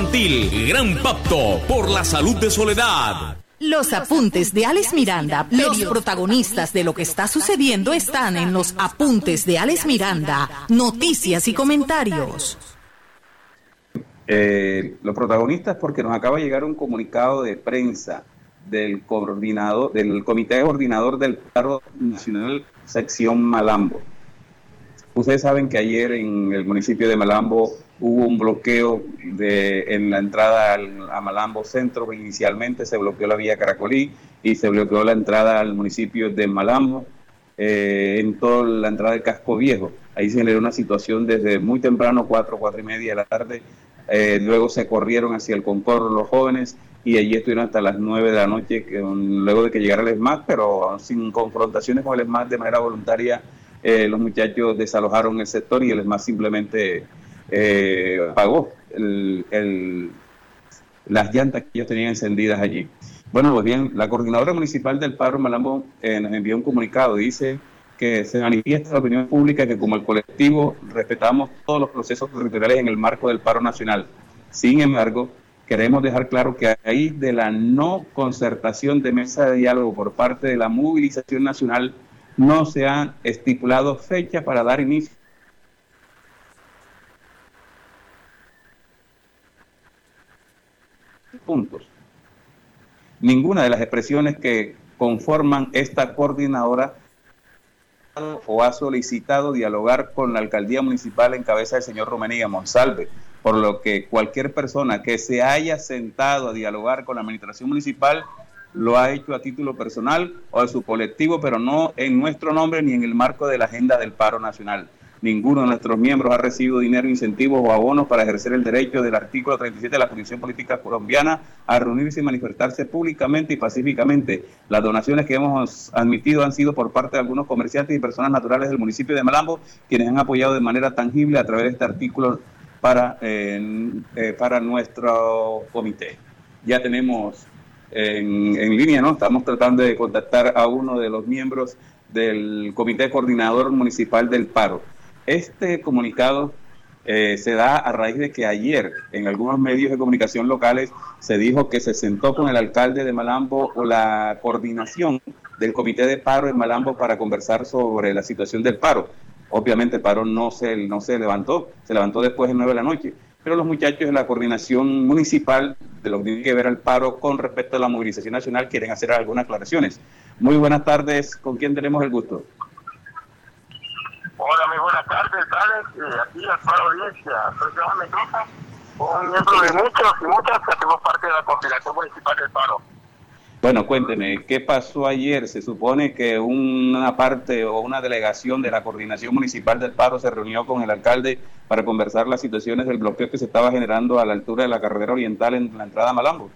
infantil. Gran pacto por la salud de Soledad. Los apuntes de Alex Miranda, los protagonistas de lo que está sucediendo están en los apuntes de Alex Miranda, noticias y comentarios. Eh, los protagonistas porque nos acaba de llegar un comunicado de prensa del coordinador, del comité coordinador del paro nacional sección Malambo. Ustedes saben que ayer en el municipio de Malambo hubo un bloqueo de, en la entrada al, a Malambo Centro. Inicialmente se bloqueó la vía Caracolí y se bloqueó la entrada al municipio de Malambo, eh, en toda la entrada del Casco Viejo. Ahí se generó una situación desde muy temprano, cuatro, cuatro y media de la tarde. Eh, luego se corrieron hacia el Concorro los jóvenes y allí estuvieron hasta las nueve de la noche, que, luego de que llegara el ESMAD, pero sin confrontaciones con el ESMAD de manera voluntaria. Eh, los muchachos desalojaron el sector y el ESMAD simplemente eh, pagó las llantas que ellos tenían encendidas allí. Bueno, pues bien, la coordinadora municipal del paro Malambo eh, nos envió un comunicado, dice que se manifiesta la opinión pública que como el colectivo respetamos todos los procesos territoriales en el marco del paro nacional. Sin embargo, queremos dejar claro que a raíz de la no concertación de mesa de diálogo por parte de la movilización nacional, no se han estipulado fechas para dar inicio Ninguna de las expresiones que conforman esta coordinadora o ha solicitado dialogar con la alcaldía municipal en cabeza del señor Romenía Monsalve, por lo que cualquier persona que se haya sentado a dialogar con la administración municipal lo ha hecho a título personal o de su colectivo, pero no en nuestro nombre ni en el marco de la agenda del paro nacional. Ninguno de nuestros miembros ha recibido dinero, incentivos o abonos para ejercer el derecho del artículo 37 de la Constitución Política Colombiana a reunirse y manifestarse públicamente y pacíficamente. Las donaciones que hemos admitido han sido por parte de algunos comerciantes y personas naturales del municipio de Malambo, quienes han apoyado de manera tangible a través de este artículo para, eh, para nuestro comité. Ya tenemos en, en línea, ¿no? Estamos tratando de contactar a uno de los miembros del Comité Coordinador Municipal del Paro. Este comunicado eh, se da a raíz de que ayer en algunos medios de comunicación locales se dijo que se sentó con el alcalde de Malambo o la coordinación del comité de paro en Malambo para conversar sobre la situación del paro. Obviamente el paro no se, no se levantó, se levantó después de 9 de la noche. Pero los muchachos de la coordinación municipal de lo que tiene que ver al paro con respecto a la movilización nacional quieren hacer algunas aclaraciones. Muy buenas tardes, ¿con quién tenemos el gusto? Hola, muy buenas tardes, Alex. Eh, aquí la audiencia. Soy Joan Mendoza, un miembro de muchos y muchas que hacemos parte de la Coordinación Municipal del Paro. Bueno, cuénteme, ¿qué pasó ayer? Se supone que una parte o una delegación de la Coordinación Municipal del Paro se reunió con el alcalde para conversar las situaciones del bloqueo que se estaba generando a la altura de la carretera oriental en la entrada a Malambo.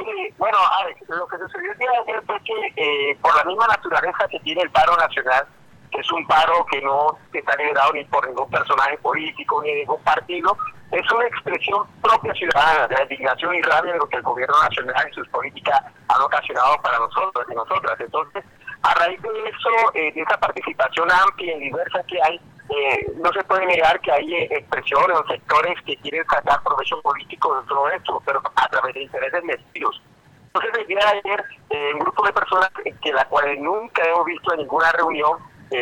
Sí, bueno, Alex, lo que sucedió el día de ayer fue que eh, por la misma naturaleza que tiene el paro nacional, es un paro que no está liderado ni por ningún personaje político ni ningún partido, es una expresión propia ciudadana de la indignación y rabia de lo que el gobierno nacional y sus políticas han ocasionado para nosotros y nosotras. Entonces, a raíz de eso, eh, de esa participación amplia y diversa que hay, eh, no se puede negar que hay eh, expresiones o sectores que quieren sacar provecho político de todo esto, pero a través de intereses metidos. Entonces, el día de ayer, un grupo de personas que la cual nunca hemos visto en ninguna reunión,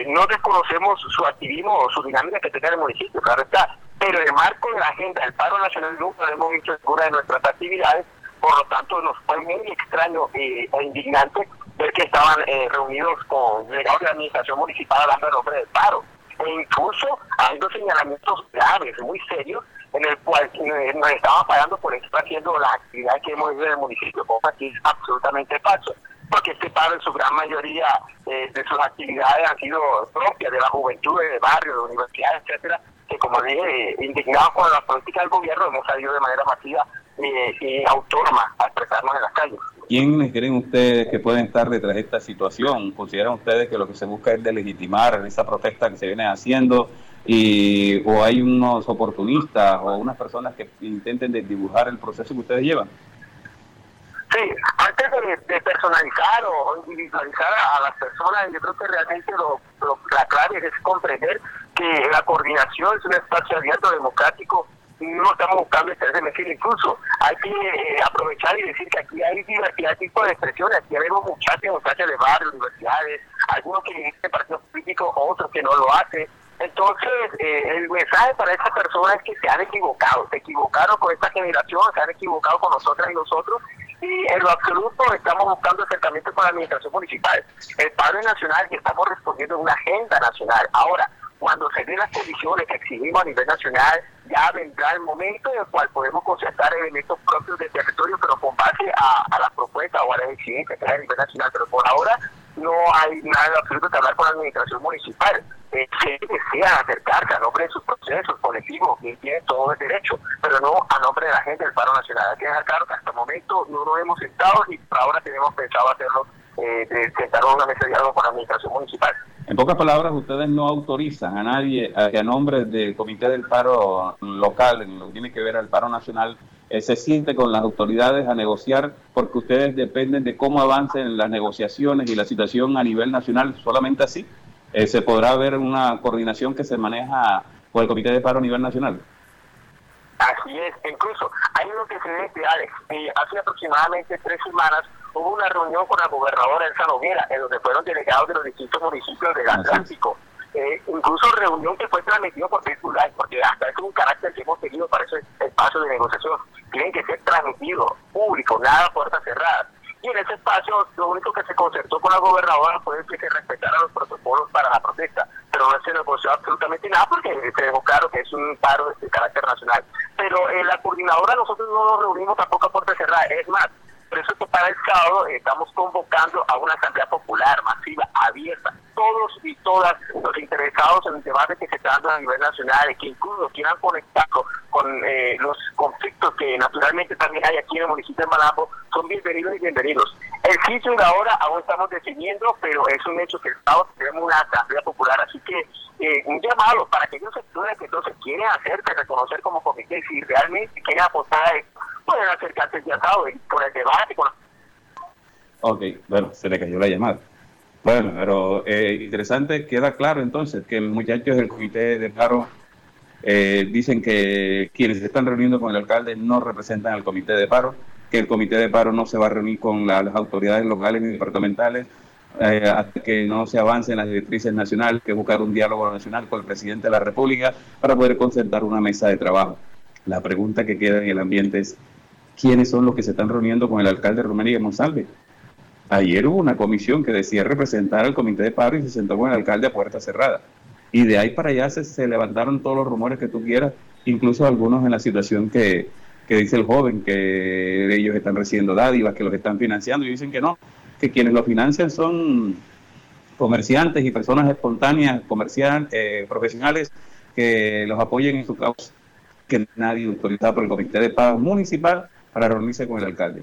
no desconocemos su activismo o su dinámica que tiene el municipio, claro está, pero en marco de la agenda del paro nacional nunca hemos visto ninguna de nuestras actividades, por lo tanto nos fue muy extraño eh, e indignante ver que estaban eh, reunidos con delegados de la administración municipal hablando en nombre del paro, e incluso habiendo señalamientos graves, muy serios, en el cual eh, nos estaban pagando por estar haciendo la actividad que hemos hecho en el municipio, cosa que es absolutamente falso porque este paro en su gran mayoría de sus actividades han sido propias de la juventud, de barrio, de universidades, etcétera, que como dije, indignados con la política del gobierno, hemos salido de manera masiva y autónoma a expresarnos en las calles. ¿Quiénes creen ustedes que pueden estar detrás de esta situación? ¿Consideran ustedes que lo que se busca es delegitimar esa protesta que se viene haciendo? Y, ¿O hay unos oportunistas o unas personas que intenten dibujar el proceso que ustedes llevan? Sí, antes de, personalizar o individualizar a, las personas, yo creo que realmente lo, la clave es comprender que la coordinación es un espacio abierto, democrático, no estamos buscando de mejor incluso hay que eh, aprovechar y decir que aquí hay diversidad de tipos de expresiones, aquí vemos muchachos, muchachas de barrio, universidades, algunos que dirigen partidos políticos, otros que no lo hacen. Entonces, eh, el mensaje para esas personas es que se han equivocado, se equivocaron con esta generación, se han equivocado con nosotras y nosotros, y en lo absoluto estamos buscando acercamiento con la administración municipal. El paro nacional y estamos respondiendo a una agenda nacional. Ahora, cuando se den las condiciones que exigimos a nivel nacional, ya vendrá el momento en el cual podemos concertar elementos propios del territorio, pero con base a, la propuesta o a las exigencias que hay a nivel nacional. Pero por ahora no hay nada absoluto que hablar con la administración municipal. Eh, que desean acercarse a nombre de sus procesos colectivos, que tienen todo el derecho, pero no a nombre de la gente del paro nacional. Hay que dejar claro que hasta el momento no nos hemos sentado y por ahora tenemos pensado hacerlo, eh, de sentar una mesa de diálogo con la administración municipal. En pocas palabras, ustedes no autorizan a nadie a que a nombre del Comité del Paro local, en lo que tiene que ver al paro nacional, eh, se siente con las autoridades a negociar porque ustedes dependen de cómo avancen las negociaciones y la situación a nivel nacional. Solamente así eh, se podrá ver una coordinación que se maneja por el Comité de Paro a nivel nacional. Así es, incluso hay uno que se ve, Alex, hace aproximadamente tres semanas hubo una reunión con la gobernadora Elsa Noguera, en donde fueron delegados de los distintos municipios del Atlántico. Eh, incluso reunión que fue transmitida por Facebook Live, porque hasta es un carácter que hemos tenido para ese espacio de negociación. Tienen que ser transmitidos, público, nada puertas cerradas. Y en ese espacio lo único que se concertó con la gobernadora fue que se respetaran los protocolos para la protesta, pero no se negoció absolutamente nada porque se dejó claro que es un paro de carácter nacional. Pero en la coordinadora nosotros no nos reunimos tampoco a puertas cerradas, es más, por eso que para el sábado estamos convocando a una asamblea popular masiva, abierta. Todos y todas los interesados en el debate que se está dando a nivel nacional que incluso quieran conectarlo con eh, los conflictos que naturalmente también hay aquí en el municipio de Malambo, son bienvenidos y bienvenidos. El sitio y la hora aún estamos definiendo, pero es un hecho que el sábado tenemos una asamblea popular, así que eh, un llamado para que aquellos sectores que entonces quieren hacerse reconocer como comité, si realmente quieren apostar a esto, pueden acercarse ya saben, por el debate. Con... Ok, bueno, se le cayó la llamada. Bueno, pero eh, interesante, queda claro entonces que muchachos del comité de paro eh, dicen que quienes se están reuniendo con el alcalde no representan al comité de paro, que el comité de paro no se va a reunir con las autoridades locales ni departamentales, eh, hasta que no se avance en las directrices nacionales, que buscar un diálogo nacional con el presidente de la República para poder concertar una mesa de trabajo. La pregunta que queda en el ambiente es, ¿quiénes son los que se están reuniendo con el alcalde Romería Monsalve? Ayer hubo una comisión que decía representar al comité de paro y se sentó con el alcalde a puerta cerrada. Y de ahí para allá se, se levantaron todos los rumores que tú quieras, incluso algunos en la situación que, que dice el joven, que ellos están recibiendo dádivas, que los están financiando, y dicen que no, que quienes lo financian son comerciantes y personas espontáneas, comerciales, eh, profesionales, que los apoyen en su causa, que nadie autorizado por el Comité de Pago Municipal para reunirse con el alcalde.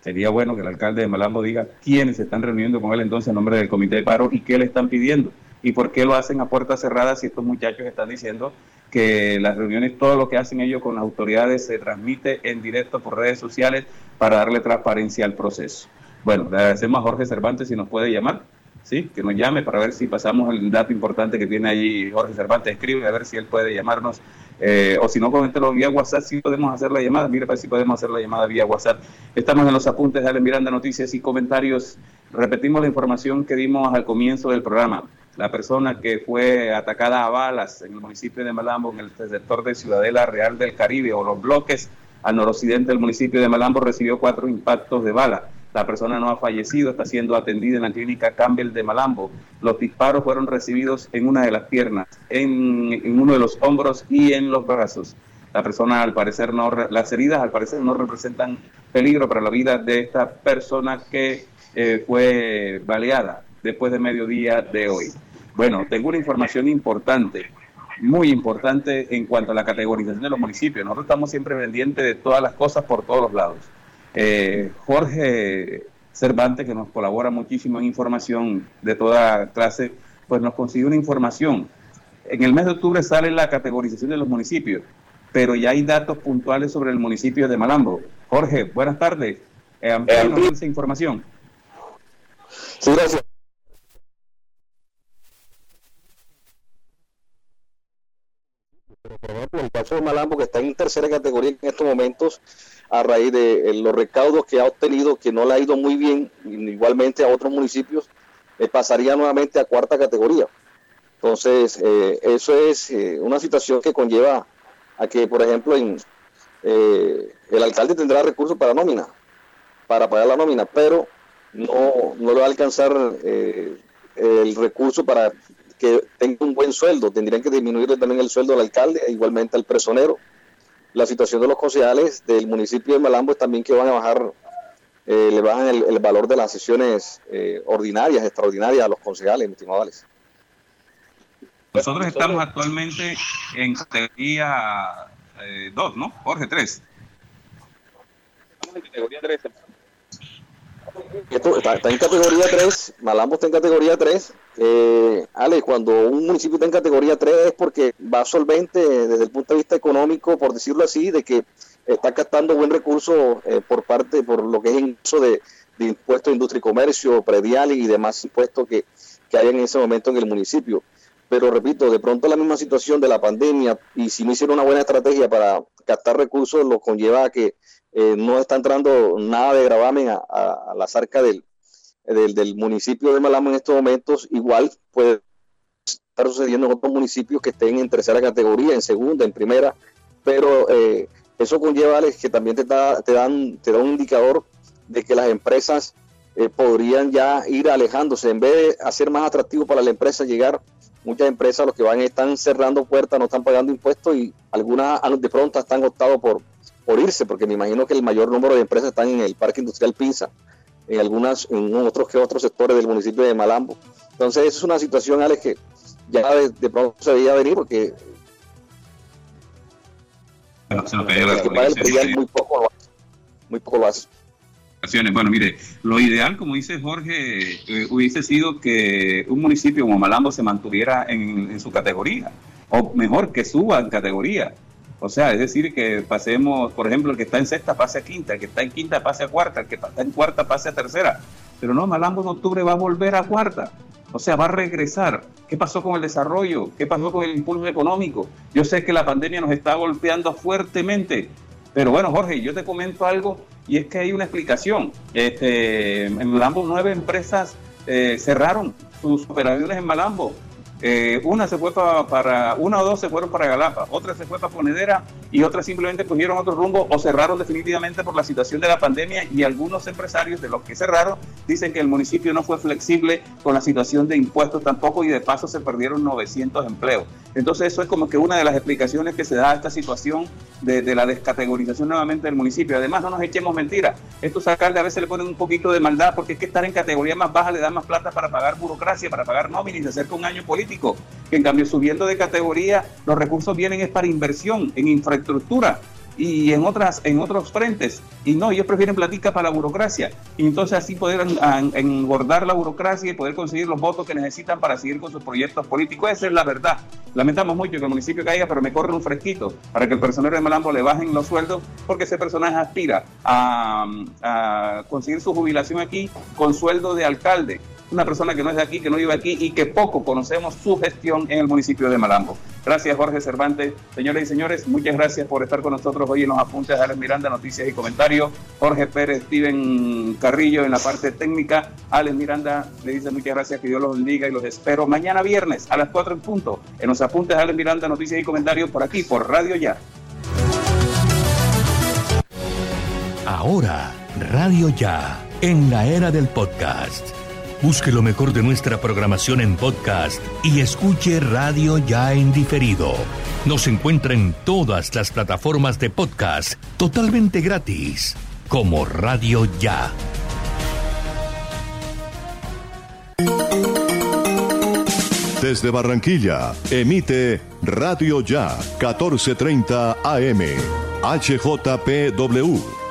Sería bueno que el alcalde de Malambo diga quiénes se están reuniendo con él entonces en nombre del Comité de Paro y qué le están pidiendo y por qué lo hacen a puertas cerradas si estos muchachos están diciendo que las reuniones, todo lo que hacen ellos con las autoridades se transmite en directo por redes sociales para darle transparencia al proceso. Bueno, le agradecemos a Jorge Cervantes si nos puede llamar, ¿sí? que nos llame para ver si pasamos el dato importante que tiene ahí Jorge Cervantes, escribe a ver si él puede llamarnos, eh, o si no, coméntelo vía WhatsApp, si podemos hacer la llamada, mire para si podemos hacer la llamada vía WhatsApp. Estamos en los apuntes de Ale Miranda, noticias y comentarios. Repetimos la información que dimos al comienzo del programa. La persona que fue atacada a balas en el municipio de Malambo, en el sector de Ciudadela Real del Caribe, o los bloques al noroccidente del municipio de Malambo, recibió cuatro impactos de bala. La persona no ha fallecido, está siendo atendida en la clínica Campbell de Malambo. Los disparos fueron recibidos en una de las piernas, en, uno de los hombros y en los brazos. La persona, al parecer, no, las heridas, al parecer, no representan peligro para la vida de esta persona que eh, fue baleada después de mediodía de hoy. Bueno, tengo una información importante, muy importante en cuanto a la categorización de los municipios. Nosotros estamos siempre pendientes de todas las cosas por todos los lados. Eh, Jorge Cervantes, que nos colabora muchísimo en información de toda clase, pues nos consiguió una información. En el mes de octubre sale la categorización de los municipios, pero ya hay datos puntuales sobre el municipio de Malambo. Jorge, buenas tardes. Eh, esa información. Sí, gracias. Pero por Malambo, que está en tercera categoría en estos momentos, a raíz de eh, los recaudos que ha obtenido, que no le ha ido muy bien, igualmente a otros municipios, eh, pasaría nuevamente a cuarta categoría. Entonces, eh, eso es una situación que conlleva a que, por ejemplo, en, el alcalde tendrá recursos para nómina, para pagar la nómina, pero no, no le va a alcanzar el recurso para que tenga un buen sueldo. Tendrían que disminuirle también el sueldo al alcalde, e igualmente al personero la situación de los concejales del municipio de Malambo es también que van a bajar, eh, le bajan el, valor de las sesiones eh, ordinarias, extraordinarias a los concejales, estimados Nosotros estamos actualmente en categoría 2, eh, ¿no? Jorge, 3. Estamos en categoría 3. Esto está, en categoría 3, Malambo está en categoría 3. Eh, Ale, cuando un municipio está en categoría 3 es porque va solvente desde el punto de vista económico, por decirlo así, de que está captando buen recurso eh, por parte, por lo que es el uso de, impuestos de industria y comercio, predial y demás impuestos que, hay en ese momento en el municipio. Pero repito, de pronto la misma situación de la pandemia y si no hicieron una buena estrategia para captar recursos, lo conlleva a que eh, no está entrando nada de gravamen a, a, la zarca del, del, municipio de Malamo en estos momentos. Igual puede estar sucediendo en otros municipios que estén en tercera categoría, en segunda, en primera, pero eh, eso conlleva que también te, da, te, dan, te da un indicador de que las empresas eh, podrían ya ir alejándose. En vez de hacer más atractivo para la empresa llegar, muchas empresas los que van están cerrando puertas, no están pagando impuestos y algunas de pronto están optado por por irse, porque me imagino que el mayor número de empresas están en el Parque Industrial Pinza, en algunas, en otros que otros sectores del municipio de Malambo. Entonces, esa es una situación, Alex, que ya de, pronto se veía venir porque muy poco muy poco lo hace. Bueno, mire, lo ideal, como dice Jorge, eh, hubiese sido que un municipio como Malambo se mantuviera en, en, su categoría, o mejor, que suba en categoría. O sea, es decir, que pasemos, por ejemplo, el que está en sexta pase a quinta, el que está en quinta pase a cuarta, el que está en cuarta pase a tercera. Pero no, Malambo en octubre va a volver a cuarta. O sea, va a regresar. ¿Qué pasó con el desarrollo? ¿Qué pasó con el impulso económico? Yo sé que la pandemia nos está golpeando fuertemente. Pero bueno, Jorge, yo te comento algo y es que hay una explicación. Este, en Malambo nueve empresas eh, cerraron sus operaciones en Malambo. Eh, una se fue para, una o dos se fueron para Galapa, otra se fue para Ponedera y otras simplemente cogieron otro rumbo o cerraron definitivamente por la situación de la pandemia y algunos empresarios de los que cerraron dicen que el municipio no fue flexible con la situación de impuestos tampoco y de paso se perdieron 900 empleos. Entonces eso es como que una de las explicaciones que se da a esta situación de, la descategorización nuevamente del municipio. Además, no nos echemos mentiras. Estos alcaldes a veces le ponen un poquito de maldad porque es que estar en categoría más baja le da más plata para pagar burocracia, para pagar nóminas y se acerca un año político. Que en cambio subiendo de categoría los recursos vienen es para inversión en infraestructura y en otras en otros frentes. Y no ellos prefieren platicar para la burocracia. Y entonces así poder engordar la burocracia y poder conseguir los votos que necesitan para seguir con sus proyectos políticos. Esa es la verdad. Lamentamos mucho que el municipio caiga pero me corre un fresquito para que el personal de Malambo le bajen los sueldos porque ese personaje aspira a conseguir su jubilación aquí con sueldo de alcalde una persona que no es de aquí, que no vive aquí y que poco conocemos su gestión en el municipio de Malambo. Gracias, Jorge Cervantes. Señores y señores, muchas gracias por estar con nosotros hoy en los apuntes de Alex Miranda, noticias y comentarios. Jorge Pérez, Steven Carrillo en la parte técnica. Alex Miranda le dice muchas gracias, que Dios los bendiga y los espero mañana viernes a las 4 en punto en los apuntes de Alex Miranda, noticias y comentarios por aquí, por Radio Ya. Ahora, Radio Ya, en la era del podcast Busque lo mejor de nuestra programación en podcast y escuche Radio Ya en diferido. Nos encuentra en todas las plataformas de podcast totalmente gratis, como Radio Ya. Desde Barranquilla, emite Radio Ya 1430 AM, HJPW